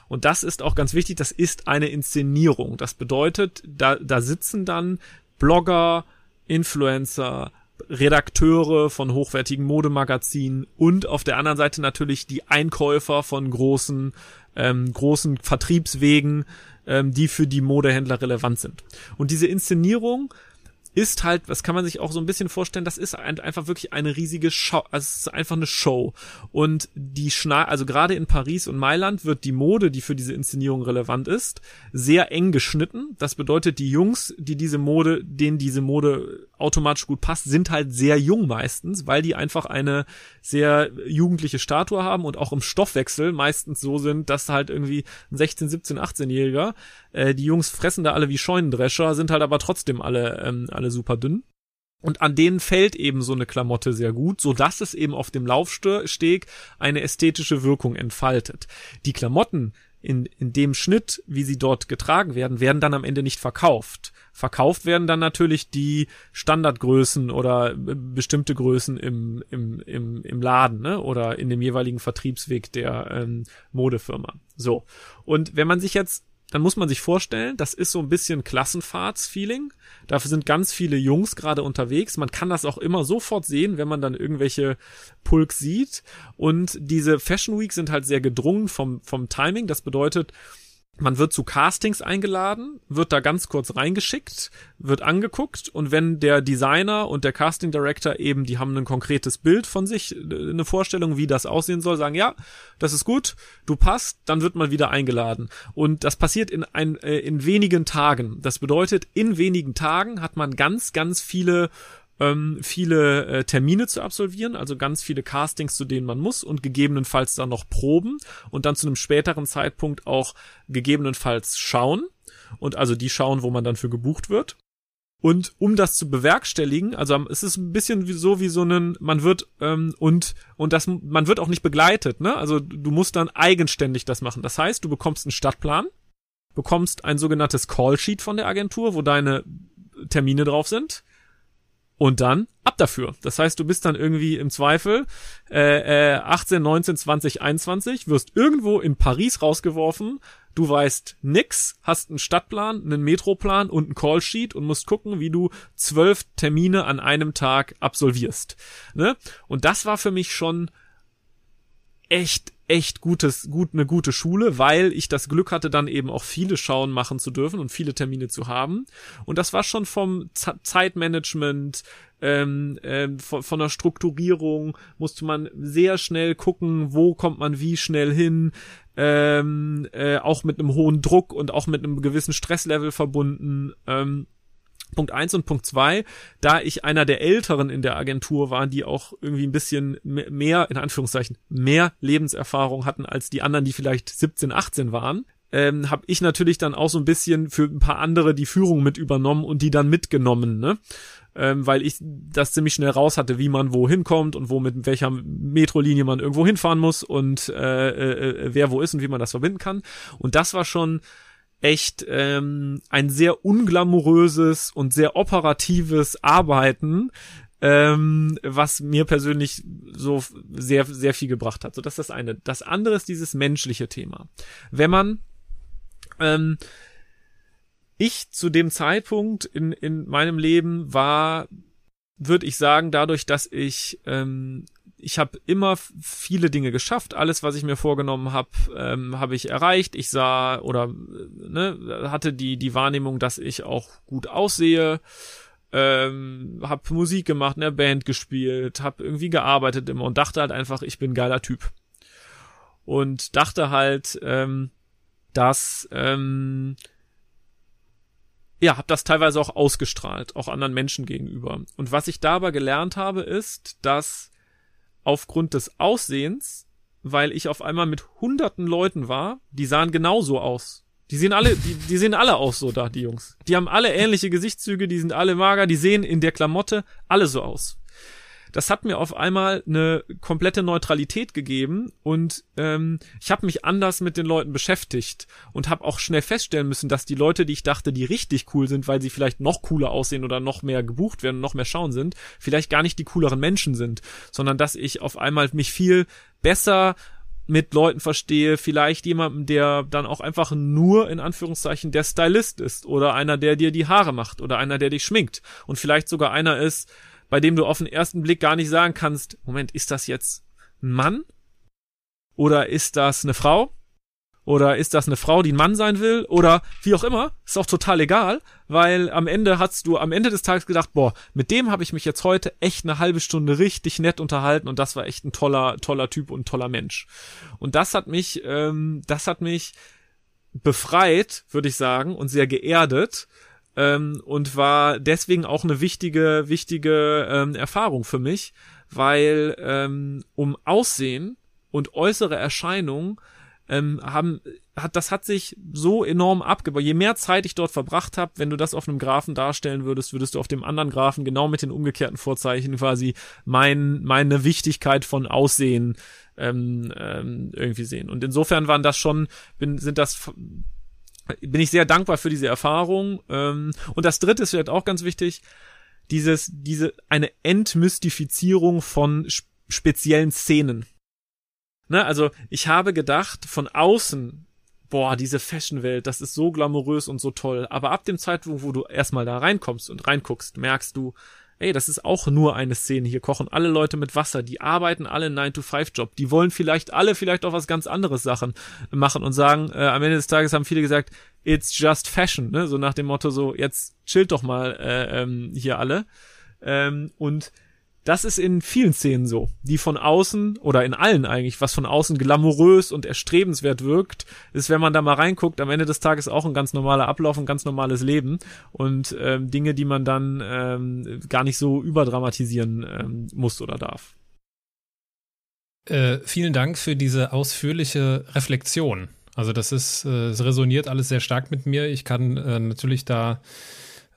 Und das ist auch ganz wichtig, das ist eine Inszenierung. Das bedeutet, da, da sitzen dann Blogger, Influencer, Redakteure von hochwertigen Modemagazinen und auf der anderen Seite natürlich die Einkäufer von großen, ähm, großen Vertriebswegen, ähm, die für die Modehändler relevant sind. Und diese Inszenierung ist halt, was kann man sich auch so ein bisschen vorstellen, das ist einfach wirklich eine riesige Show, also es ist einfach eine Show. Und die Schna also gerade in Paris und Mailand wird die Mode, die für diese Inszenierung relevant ist, sehr eng geschnitten. Das bedeutet, die Jungs, die diese Mode, denen diese Mode automatisch gut passt, sind halt sehr jung meistens, weil die einfach eine sehr jugendliche Statue haben und auch im Stoffwechsel meistens so sind, dass halt irgendwie ein 16, 17, 18-Jähriger, äh, die Jungs fressen da alle wie Scheunendrescher, sind halt aber trotzdem alle, ähm, alle super dünn. Und an denen fällt eben so eine Klamotte sehr gut, so dass es eben auf dem Laufsteg eine ästhetische Wirkung entfaltet. Die Klamotten in, in dem Schnitt, wie sie dort getragen werden, werden dann am Ende nicht verkauft. Verkauft werden dann natürlich die Standardgrößen oder bestimmte Größen im, im, im, im Laden ne? oder in dem jeweiligen Vertriebsweg der ähm, Modefirma. So. Und wenn man sich jetzt dann muss man sich vorstellen, das ist so ein bisschen Klassenfahrtsfeeling. Dafür sind ganz viele Jungs gerade unterwegs. Man kann das auch immer sofort sehen, wenn man dann irgendwelche Pulks sieht. Und diese Fashion Week sind halt sehr gedrungen vom, vom Timing. Das bedeutet, man wird zu Castings eingeladen, wird da ganz kurz reingeschickt, wird angeguckt und wenn der Designer und der Casting Director eben, die haben ein konkretes Bild von sich, eine Vorstellung, wie das aussehen soll, sagen, ja, das ist gut, du passt, dann wird man wieder eingeladen. Und das passiert in, ein, äh, in wenigen Tagen. Das bedeutet, in wenigen Tagen hat man ganz, ganz viele ähm, viele äh, Termine zu absolvieren, also ganz viele Castings, zu denen man muss und gegebenenfalls dann noch proben und dann zu einem späteren Zeitpunkt auch gegebenenfalls schauen und also die schauen, wo man dann für gebucht wird. Und um das zu bewerkstelligen, also es ist ein bisschen wie so wie so ein, man wird ähm, und und das man wird auch nicht begleitet, ne? Also du musst dann eigenständig das machen. Das heißt, du bekommst einen Stadtplan, bekommst ein sogenanntes Callsheet von der Agentur, wo deine Termine drauf sind und dann ab dafür. Das heißt, du bist dann irgendwie im Zweifel äh, äh, 18, 19, 20, 21, wirst irgendwo in Paris rausgeworfen, du weißt nix, hast einen Stadtplan, einen Metroplan und einen Callsheet und musst gucken, wie du zwölf Termine an einem Tag absolvierst. Ne? Und das war für mich schon echt echt gutes, gut, eine gute Schule, weil ich das Glück hatte, dann eben auch viele Schauen machen zu dürfen und viele Termine zu haben. Und das war schon vom Z Zeitmanagement, ähm, ähm, von, von der Strukturierung musste man sehr schnell gucken, wo kommt man wie schnell hin, ähm, äh, auch mit einem hohen Druck und auch mit einem gewissen Stresslevel verbunden. Ähm, Punkt eins und Punkt zwei, da ich einer der Älteren in der Agentur war, die auch irgendwie ein bisschen mehr, in Anführungszeichen, mehr Lebenserfahrung hatten als die anderen, die vielleicht 17, 18 waren, ähm, habe ich natürlich dann auch so ein bisschen für ein paar andere die Führung mit übernommen und die dann mitgenommen, ne? Ähm, weil ich das ziemlich schnell raus hatte, wie man wohin kommt und wo mit welcher Metrolinie man irgendwo hinfahren muss und äh, äh, äh, wer wo ist und wie man das verbinden kann. Und das war schon echt ähm, ein sehr unglamouröses und sehr operatives Arbeiten, ähm, was mir persönlich so sehr, sehr viel gebracht hat. So, das ist das eine. Das andere ist dieses menschliche Thema. Wenn man ähm, ich zu dem Zeitpunkt in, in meinem Leben war, würde ich sagen, dadurch, dass ich ähm, ich habe immer viele Dinge geschafft. Alles, was ich mir vorgenommen habe, ähm, habe ich erreicht. Ich sah oder ne, hatte die die Wahrnehmung, dass ich auch gut aussehe. Ähm, habe Musik gemacht, in der Band gespielt, habe irgendwie gearbeitet immer und dachte halt einfach, ich bin geiler Typ. Und dachte halt, ähm, dass ähm, ja, habe das teilweise auch ausgestrahlt, auch anderen Menschen gegenüber. Und was ich dabei gelernt habe, ist, dass aufgrund des Aussehens, weil ich auf einmal mit hunderten Leuten war, die sahen genauso aus. Die sehen alle, die, die sehen alle aus so da, die Jungs. Die haben alle ähnliche Gesichtszüge, die sind alle mager, die sehen in der Klamotte alle so aus das hat mir auf einmal eine komplette Neutralität gegeben und ähm, ich habe mich anders mit den Leuten beschäftigt und habe auch schnell feststellen müssen, dass die Leute, die ich dachte, die richtig cool sind, weil sie vielleicht noch cooler aussehen oder noch mehr gebucht werden, noch mehr schauen sind, vielleicht gar nicht die cooleren Menschen sind, sondern dass ich auf einmal mich viel besser mit Leuten verstehe, vielleicht jemanden, der dann auch einfach nur in Anführungszeichen der Stylist ist oder einer, der dir die Haare macht oder einer, der dich schminkt und vielleicht sogar einer ist, bei dem du auf den ersten Blick gar nicht sagen kannst, Moment, ist das jetzt ein Mann? Oder ist das eine Frau? oder ist das eine Frau, die ein Mann sein will oder wie auch immer, ist auch total egal, weil am Ende hast du am Ende des Tages gedacht, boah, mit dem habe ich mich jetzt heute echt eine halbe Stunde richtig nett unterhalten und das war echt ein toller, toller Typ und toller Mensch. Und das hat mich, ähm, das hat mich befreit, würde ich sagen, und sehr geerdet ähm, und war deswegen auch eine wichtige, wichtige ähm, Erfahrung für mich, weil ähm, um Aussehen und äußere Erscheinung ähm, haben hat das hat sich so enorm abgebaut. Je mehr Zeit ich dort verbracht habe, wenn du das auf einem Graphen darstellen würdest, würdest du auf dem anderen Graphen genau mit den umgekehrten Vorzeichen quasi mein meine Wichtigkeit von Aussehen ähm, ähm, irgendwie sehen. Und insofern waren das schon bin sind das bin ich sehr dankbar für diese Erfahrung. Ähm, und das dritte ist vielleicht auch ganz wichtig, dieses, diese, eine Entmystifizierung von speziellen Szenen. Ne, also ich habe gedacht, von außen, boah, diese Fashion-Welt, das ist so glamourös und so toll. Aber ab dem Zeitpunkt, wo du erstmal da reinkommst und reinguckst, merkst du, ey, das ist auch nur eine Szene. Hier kochen alle Leute mit Wasser, die arbeiten alle 9-to-5-Job, die wollen vielleicht alle vielleicht auch was ganz anderes Sachen machen und sagen, äh, am Ende des Tages haben viele gesagt, it's just fashion, ne? So nach dem Motto, so, jetzt chillt doch mal äh, ähm, hier alle. Ähm, und das ist in vielen Szenen so, die von außen oder in allen eigentlich, was von außen glamourös und erstrebenswert wirkt, ist, wenn man da mal reinguckt, am Ende des Tages auch ein ganz normaler Ablauf, ein ganz normales Leben und ähm, Dinge, die man dann ähm, gar nicht so überdramatisieren ähm, muss oder darf. Äh, vielen Dank für diese ausführliche Reflexion. Also das ist, äh, es resoniert alles sehr stark mit mir. Ich kann äh, natürlich da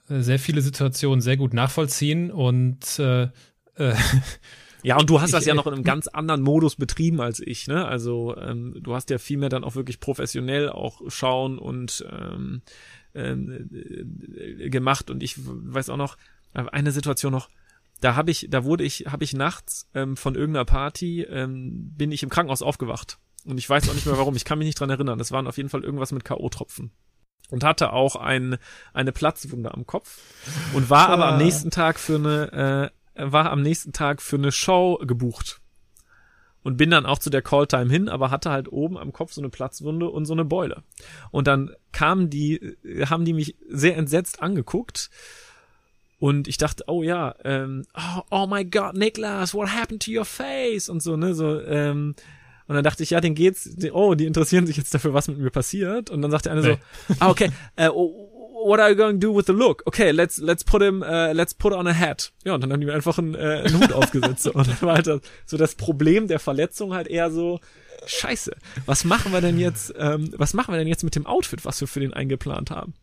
äh, sehr viele Situationen sehr gut nachvollziehen und äh, äh, <laughs> ja, und du hast ich, das ja noch in einem ganz anderen Modus betrieben als ich, ne? Also ähm, du hast ja viel mehr dann auch wirklich professionell auch schauen und ähm, ähm, äh, gemacht. Und ich weiß auch noch, eine Situation noch, da habe ich, da wurde ich, habe ich nachts ähm, von irgendeiner Party, ähm, bin ich im Krankenhaus aufgewacht. Und ich weiß auch nicht mehr warum, ich kann mich nicht dran erinnern. Das waren auf jeden Fall irgendwas mit K.O.-Tropfen und hatte auch ein, eine Platzwunde am Kopf und war aber am ah. nächsten Tag für eine äh, war am nächsten Tag für eine Show gebucht. Und bin dann auch zu der Calltime hin, aber hatte halt oben am Kopf so eine Platzwunde und so eine Beule. Und dann kamen die, haben die mich sehr entsetzt angeguckt. Und ich dachte, oh ja, ähm, oh, oh my God, Niklas, what happened to your face? Und so, ne, so, ähm, und dann dachte ich, ja, den geht's, oh, die interessieren sich jetzt dafür, was mit mir passiert. Und dann sagte einer nee. so, ah, okay, uh, what are you going to do with the look? Okay, let's let's put him, uh, let's put on a hat. Ja, und dann haben die mir einfach einen, äh, einen Hut aufgesetzt. <laughs> Und dann war halt das, so das Problem der Verletzung halt eher so, Scheiße, was machen wir denn jetzt, ähm, was machen wir denn jetzt mit dem Outfit, was wir für den eingeplant haben?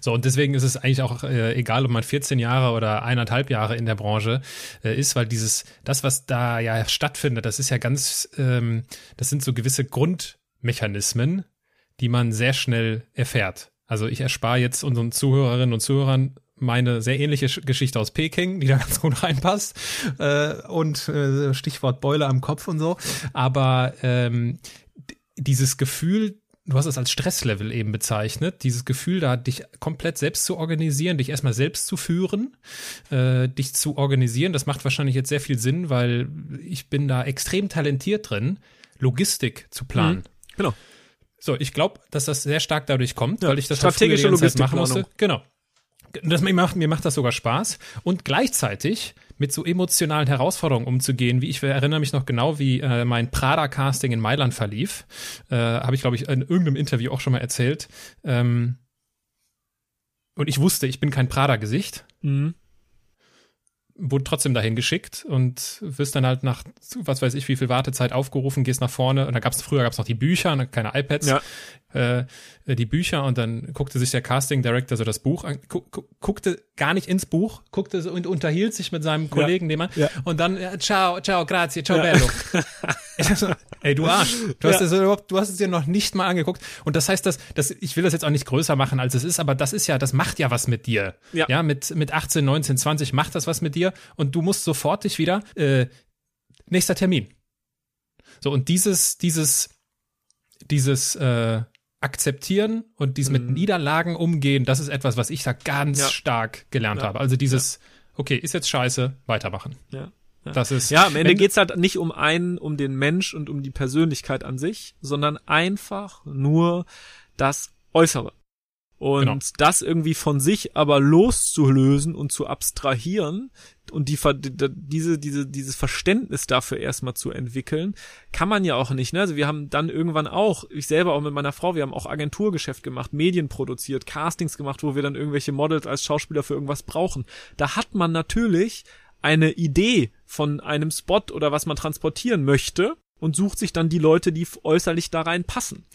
So, und deswegen ist es eigentlich auch äh, egal, ob man 14 Jahre oder eineinhalb Jahre in der Branche äh, ist, weil dieses, das, was da ja stattfindet, das ist ja ganz, ähm, das sind so gewisse Grundmechanismen, die man sehr schnell erfährt. Also ich erspare jetzt unseren Zuhörerinnen und Zuhörern meine sehr ähnliche Geschichte aus Peking, die da <laughs> ganz gut reinpasst. Äh, und äh, Stichwort Beule am Kopf und so. Aber ähm, dieses Gefühl, du hast es als Stresslevel eben bezeichnet, dieses Gefühl, da dich komplett selbst zu organisieren, dich erstmal selbst zu führen, äh, dich zu organisieren, das macht wahrscheinlich jetzt sehr viel Sinn, weil ich bin da extrem talentiert drin, Logistik zu planen. Mhm, genau. So, ich glaube, dass das sehr stark dadurch kommt, ja, weil ich das halt strategische Logistik machen musste. Genau. Das, mir, macht, mir macht das sogar Spaß. Und gleichzeitig mit so emotionalen Herausforderungen umzugehen, wie ich erinnere mich noch genau, wie äh, mein Prada-Casting in Mailand verlief. Äh, Habe ich, glaube ich, in irgendeinem Interview auch schon mal erzählt. Ähm, und ich wusste, ich bin kein Prada-Gesicht. Mhm wurde trotzdem dahin geschickt und wirst dann halt nach, was weiß ich, wie viel Wartezeit aufgerufen, gehst nach vorne und da gab's früher gab's noch die Bücher, ne, keine iPads, ja. Äh, die Bücher und dann guckte sich der Casting Director so das Buch an, gu guckte gar nicht ins Buch, guckte so und unterhielt sich mit seinem Kollegen, ja. dem man, ja. und dann, ja, ciao, ciao, grazie, ciao, bello. <laughs> ey, du Arsch, du hast es überhaupt, du hast es dir noch nicht mal angeguckt und das heißt, dass, dass, ich will das jetzt auch nicht größer machen, als es ist, aber das ist ja, das macht ja was mit dir. Ja, ja mit, mit 18, 19, 20 macht das was mit dir und du musst sofort dich wieder, äh, nächster Termin. So, und dieses, dieses, dieses, äh, akzeptieren und dieses mhm. mit Niederlagen umgehen, das ist etwas, was ich da ganz ja. stark gelernt ja. habe. Also dieses, ja. okay, ist jetzt scheiße, weitermachen. Ja. Ja. Das ist. Ja, am Ende geht's halt nicht um einen, um den Mensch und um die Persönlichkeit an sich, sondern einfach nur das Äußere. Und genau. das irgendwie von sich aber loszulösen und zu abstrahieren und die, diese, diese, dieses Verständnis dafür erstmal zu entwickeln, kann man ja auch nicht. Ne? Also wir haben dann irgendwann auch, ich selber auch mit meiner Frau, wir haben auch Agenturgeschäft gemacht, Medien produziert, Castings gemacht, wo wir dann irgendwelche Models als Schauspieler für irgendwas brauchen. Da hat man natürlich eine Idee von einem Spot oder was man transportieren möchte und sucht sich dann die Leute, die äußerlich da rein passen.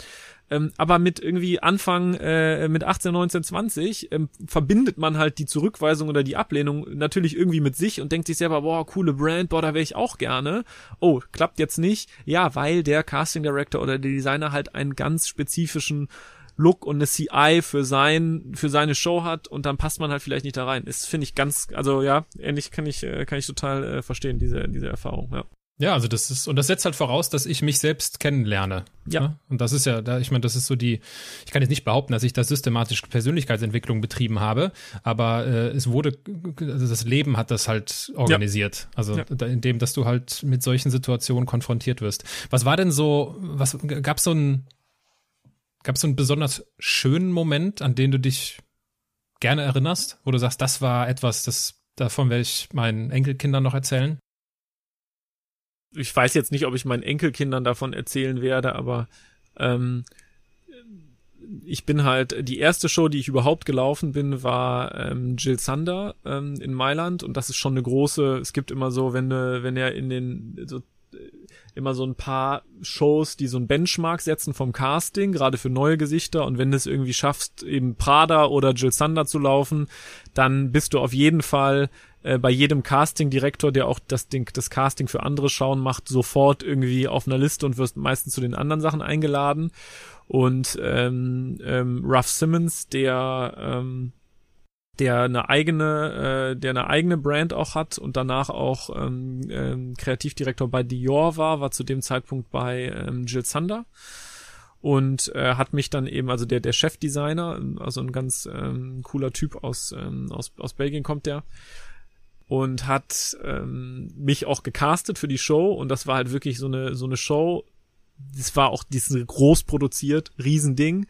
Ähm, aber mit irgendwie Anfang, äh, mit 18, 19, 20 ähm, verbindet man halt die Zurückweisung oder die Ablehnung natürlich irgendwie mit sich und denkt sich selber, boah, coole Brand, boah, da wäre ich auch gerne. Oh, klappt jetzt nicht. Ja, weil der Casting Director oder der Designer halt einen ganz spezifischen Look und eine CI für sein für seine Show hat und dann passt man halt vielleicht nicht da rein. Ist finde ich ganz also ja, ähnlich kann ich äh, kann ich total äh, verstehen diese diese Erfahrung, ja. Ja, also das ist, und das setzt halt voraus, dass ich mich selbst kennenlerne. Ja. Ne? Und das ist ja, da, ich meine, das ist so die, ich kann jetzt nicht behaupten, dass ich da systematisch Persönlichkeitsentwicklung betrieben habe, aber äh, es wurde, also das Leben hat das halt organisiert. Ja. Also ja. indem, dass du halt mit solchen Situationen konfrontiert wirst. Was war denn so, was gab so ein, gab so einen besonders schönen Moment, an den du dich gerne erinnerst, wo du sagst, das war etwas, das davon werde ich meinen Enkelkindern noch erzählen? Ich weiß jetzt nicht, ob ich meinen Enkelkindern davon erzählen werde, aber ähm, ich bin halt, die erste Show, die ich überhaupt gelaufen bin, war ähm, Jill Sander ähm, in Mailand. Und das ist schon eine große, es gibt immer so, wenn, wenn er in den, so, immer so ein paar Shows, die so ein Benchmark setzen vom Casting, gerade für neue Gesichter. Und wenn du es irgendwie schaffst, eben Prada oder Jill Sander zu laufen, dann bist du auf jeden Fall äh, bei jedem Casting-Direktor, der auch das Ding, das Casting für andere schauen macht, sofort irgendwie auf einer Liste und wirst meistens zu den anderen Sachen eingeladen. Und ähm, ähm, Ruff Simmons, der ähm, der eine eigene, äh, der eine eigene Brand auch hat und danach auch ähm, ähm, Kreativdirektor bei Dior war, war zu dem Zeitpunkt bei ähm, Jill Sander und äh, hat mich dann eben, also der der Chefdesigner, also ein ganz ähm, cooler Typ aus ähm, aus aus Belgien kommt der und hat ähm, mich auch gecastet für die Show und das war halt wirklich so eine so eine Show. Das war auch dieses groß produziert, Riesending,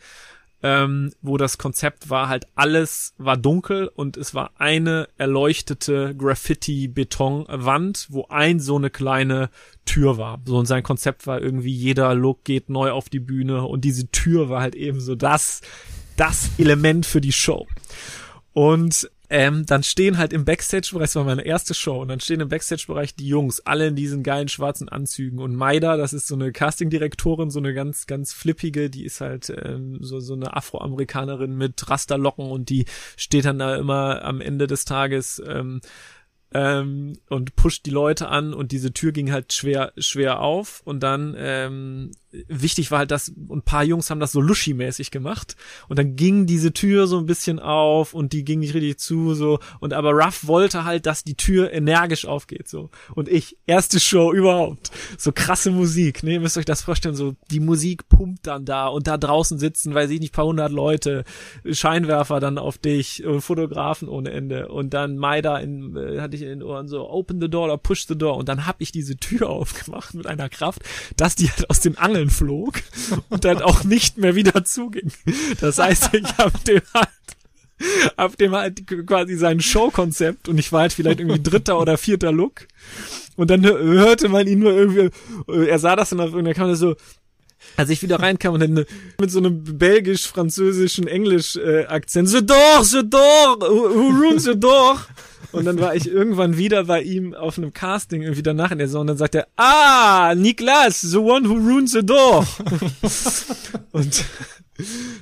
ähm, wo das Konzept war halt alles war dunkel und es war eine erleuchtete Graffiti-Betonwand, wo ein so eine kleine Tür war. So und sein Konzept war irgendwie jeder Look geht neu auf die Bühne und diese Tür war halt eben so das das Element für die Show. Und ähm, dann stehen halt im Backstage-Bereich, das war meine erste Show, und dann stehen im Backstage-Bereich die Jungs, alle in diesen geilen schwarzen Anzügen. Und Maida, das ist so eine Casting-Direktorin, so eine ganz, ganz flippige, die ist halt ähm, so, so eine Afroamerikanerin mit Rasterlocken und die steht dann da immer am Ende des Tages ähm, ähm, und pusht die Leute an und diese Tür ging halt schwer, schwer auf und dann ähm, wichtig war halt, dass ein paar Jungs haben das so Luschi-mäßig gemacht. Und dann ging diese Tür so ein bisschen auf und die ging nicht richtig zu so. Und aber Ruff wollte halt, dass die Tür energisch aufgeht so. Und ich erste Show überhaupt. So krasse Musik ne? Ihr müsst euch das vorstellen so die Musik pumpt dann da und da draußen sitzen weiß ich nicht paar hundert Leute Scheinwerfer dann auf dich Fotografen ohne Ende. Und dann Maida in äh, hatte ich in den Ohren so open the door oder push the door. Und dann hab ich diese Tür <laughs> aufgemacht mit einer Kraft dass die halt aus den Angeln flog und dann auch nicht mehr wieder zuging. Das heißt, ich habe dem halt auf dem halt quasi sein Showkonzept und ich war halt vielleicht irgendwie dritter oder vierter Look und dann hörte man ihn nur irgendwie, er sah das dann auf irgendeiner Kamera so, als ich wieder reinkam und dann mit so einem belgisch-französischen Englisch-Akzent, äh, the so door, who ruins the door? Und dann war ich irgendwann wieder bei ihm auf einem Casting irgendwie danach in der Saison und dann sagt er, ah, Niklas, the one who ruins the door. <laughs> und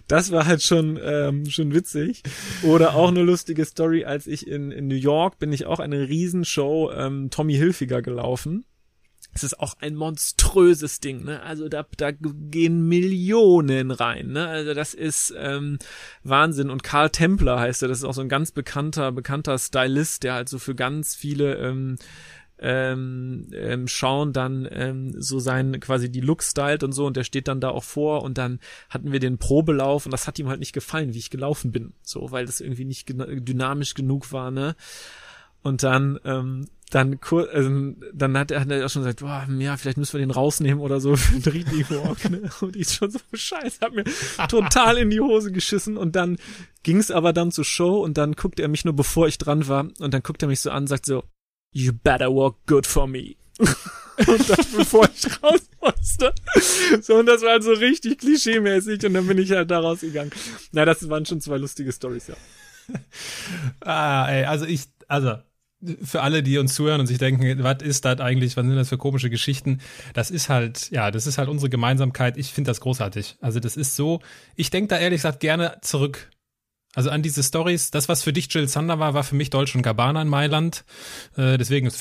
das war halt schon ähm, schon witzig. Oder auch eine lustige Story, als ich in, in New York bin ich auch eine Riesenshow ähm, Tommy Hilfiger gelaufen es ist auch ein monströses Ding, ne? Also da, da gehen Millionen rein, ne? Also das ist ähm, Wahnsinn. Und Karl Templer heißt er, das ist auch so ein ganz bekannter, bekannter Stylist, der halt so für ganz viele ähm, ähm, ähm, schauen dann ähm, so sein quasi die Look stylt und so und der steht dann da auch vor und dann hatten wir den Probelauf und das hat ihm halt nicht gefallen, wie ich gelaufen bin, so weil das irgendwie nicht dynamisch genug war, ne? Und dann ähm, dann, ähm, dann hat er, hat er auch schon gesagt, boah, ja, vielleicht müssen wir den rausnehmen oder so <laughs> für den richtigen Walk, ne? Und ich schon so, scheiße, hab mir total in die Hose geschissen und dann ging's aber dann zur Show und dann guckt er mich nur, bevor ich dran war und dann guckt er mich so an, sagt so, you better walk good for me. <laughs> und dann, bevor ich raus musste. So, und das war halt so richtig klischee-mäßig und dann bin ich halt da rausgegangen. Na, das waren schon zwei lustige Stories, ja. ah, ey, also ich, also für alle, die uns zuhören und sich denken, was ist das eigentlich, was sind das für komische Geschichten? Das ist halt, ja, das ist halt unsere Gemeinsamkeit. Ich finde das großartig. Also das ist so, ich denke da ehrlich gesagt gerne zurück. Also an diese Stories, das, was für dich Jill Sander war, war für mich Deutsch und Gabbana in Mailand. Äh, deswegen,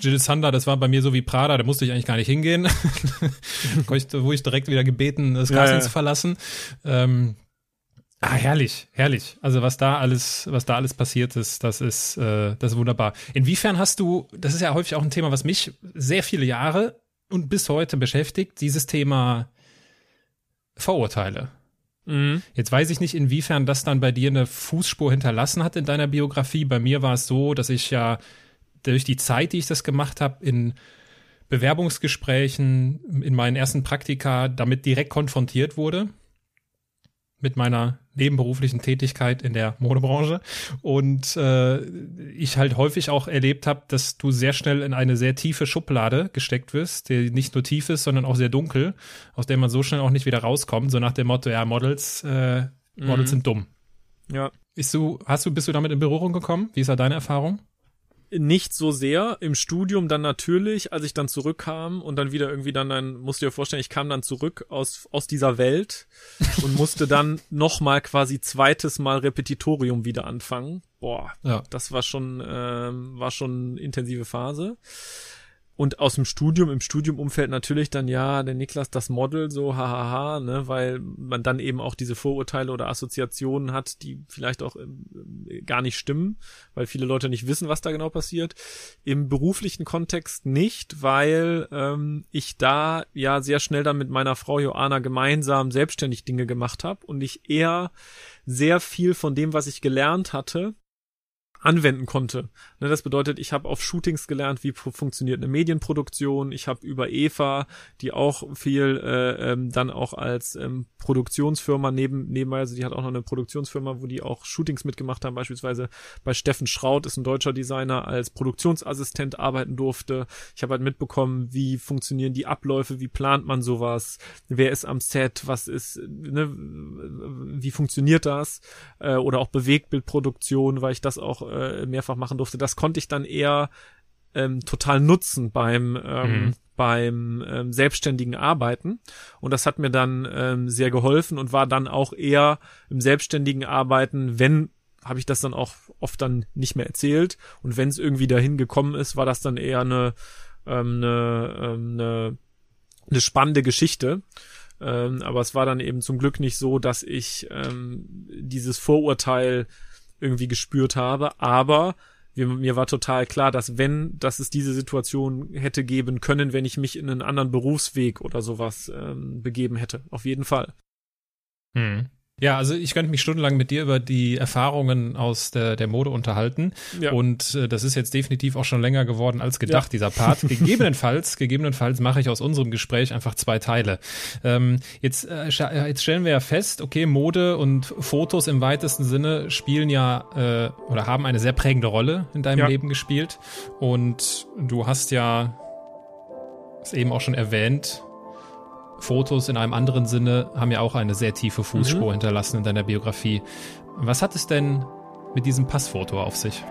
Jill Sander, das war bei mir so wie Prada, da musste ich eigentlich gar nicht hingehen. <laughs> wo ich direkt wieder gebeten, das Casting ja, ja. zu verlassen. Ähm, Ah, herrlich, herrlich. Also was da alles, was da alles passiert ist, das ist, äh, das ist wunderbar. Inwiefern hast du, das ist ja häufig auch ein Thema, was mich sehr viele Jahre und bis heute beschäftigt, dieses Thema Vorurteile. Mhm. Jetzt weiß ich nicht, inwiefern das dann bei dir eine Fußspur hinterlassen hat in deiner Biografie. Bei mir war es so, dass ich ja durch die Zeit, die ich das gemacht habe, in Bewerbungsgesprächen, in meinen ersten Praktika damit direkt konfrontiert wurde mit meiner nebenberuflichen Tätigkeit in der Modebranche und äh, ich halt häufig auch erlebt habe, dass du sehr schnell in eine sehr tiefe Schublade gesteckt wirst, die nicht nur tief ist, sondern auch sehr dunkel, aus der man so schnell auch nicht wieder rauskommt, so nach dem Motto, ja, Models, äh, Models mhm. sind dumm. Ja. Bist du, hast du, bist du damit in Berührung gekommen? Wie ist da deine Erfahrung? Nicht so sehr. Im Studium dann natürlich, als ich dann zurückkam und dann wieder irgendwie dann, dann musst du dir vorstellen, ich kam dann zurück aus, aus dieser Welt <laughs> und musste dann nochmal quasi zweites Mal Repetitorium wieder anfangen. Boah, ja. das war schon, ähm, war schon intensive Phase. Und aus dem Studium, im Studiumumfeld natürlich dann, ja, der Niklas das Model, so hahaha, ne, weil man dann eben auch diese Vorurteile oder Assoziationen hat, die vielleicht auch äh, gar nicht stimmen, weil viele Leute nicht wissen, was da genau passiert. Im beruflichen Kontext nicht, weil ähm, ich da ja sehr schnell dann mit meiner Frau Joanna gemeinsam selbstständig Dinge gemacht habe und ich eher sehr viel von dem, was ich gelernt hatte, anwenden konnte. Ne, das bedeutet, ich habe auf Shootings gelernt, wie funktioniert eine Medienproduktion. Ich habe über Eva, die auch viel äh, ähm, dann auch als ähm, Produktionsfirma neben nebenbei, also die hat auch noch eine Produktionsfirma, wo die auch Shootings mitgemacht haben. Beispielsweise bei Steffen Schraut ist ein deutscher Designer als Produktionsassistent arbeiten durfte. Ich habe halt mitbekommen, wie funktionieren die Abläufe, wie plant man sowas, wer ist am Set, was ist, ne, wie funktioniert das äh, oder auch Bewegtbildproduktion, weil ich das auch äh, mehrfach machen durfte. Das konnte ich dann eher ähm, total nutzen beim ähm, mhm. beim ähm, selbstständigen Arbeiten und das hat mir dann ähm, sehr geholfen und war dann auch eher im selbstständigen Arbeiten, wenn habe ich das dann auch oft dann nicht mehr erzählt und wenn es irgendwie dahin gekommen ist, war das dann eher eine ähm, eine, ähm, eine, eine spannende Geschichte. Ähm, aber es war dann eben zum Glück nicht so, dass ich ähm, dieses Vorurteil irgendwie gespürt habe, aber mir, war total klar, dass wenn, dass es diese Situation hätte geben können, wenn ich mich in einen anderen Berufsweg oder sowas ähm, begeben hätte. Auf jeden Fall. Hm. Ja, also ich könnte mich stundenlang mit dir über die Erfahrungen aus der, der Mode unterhalten. Ja. Und äh, das ist jetzt definitiv auch schon länger geworden als gedacht, ja. dieser Part. <laughs> Gegebenenfalls, gegebenenfalls mache ich aus unserem Gespräch einfach zwei Teile. Ähm, jetzt, äh, äh, jetzt stellen wir ja fest, okay, Mode und Fotos im weitesten Sinne spielen ja äh, oder haben eine sehr prägende Rolle in deinem ja. Leben gespielt. Und du hast ja es eben auch schon erwähnt, Fotos in einem anderen Sinne haben ja auch eine sehr tiefe Fußspur mhm. hinterlassen in deiner Biografie. Was hat es denn mit diesem Passfoto auf sich?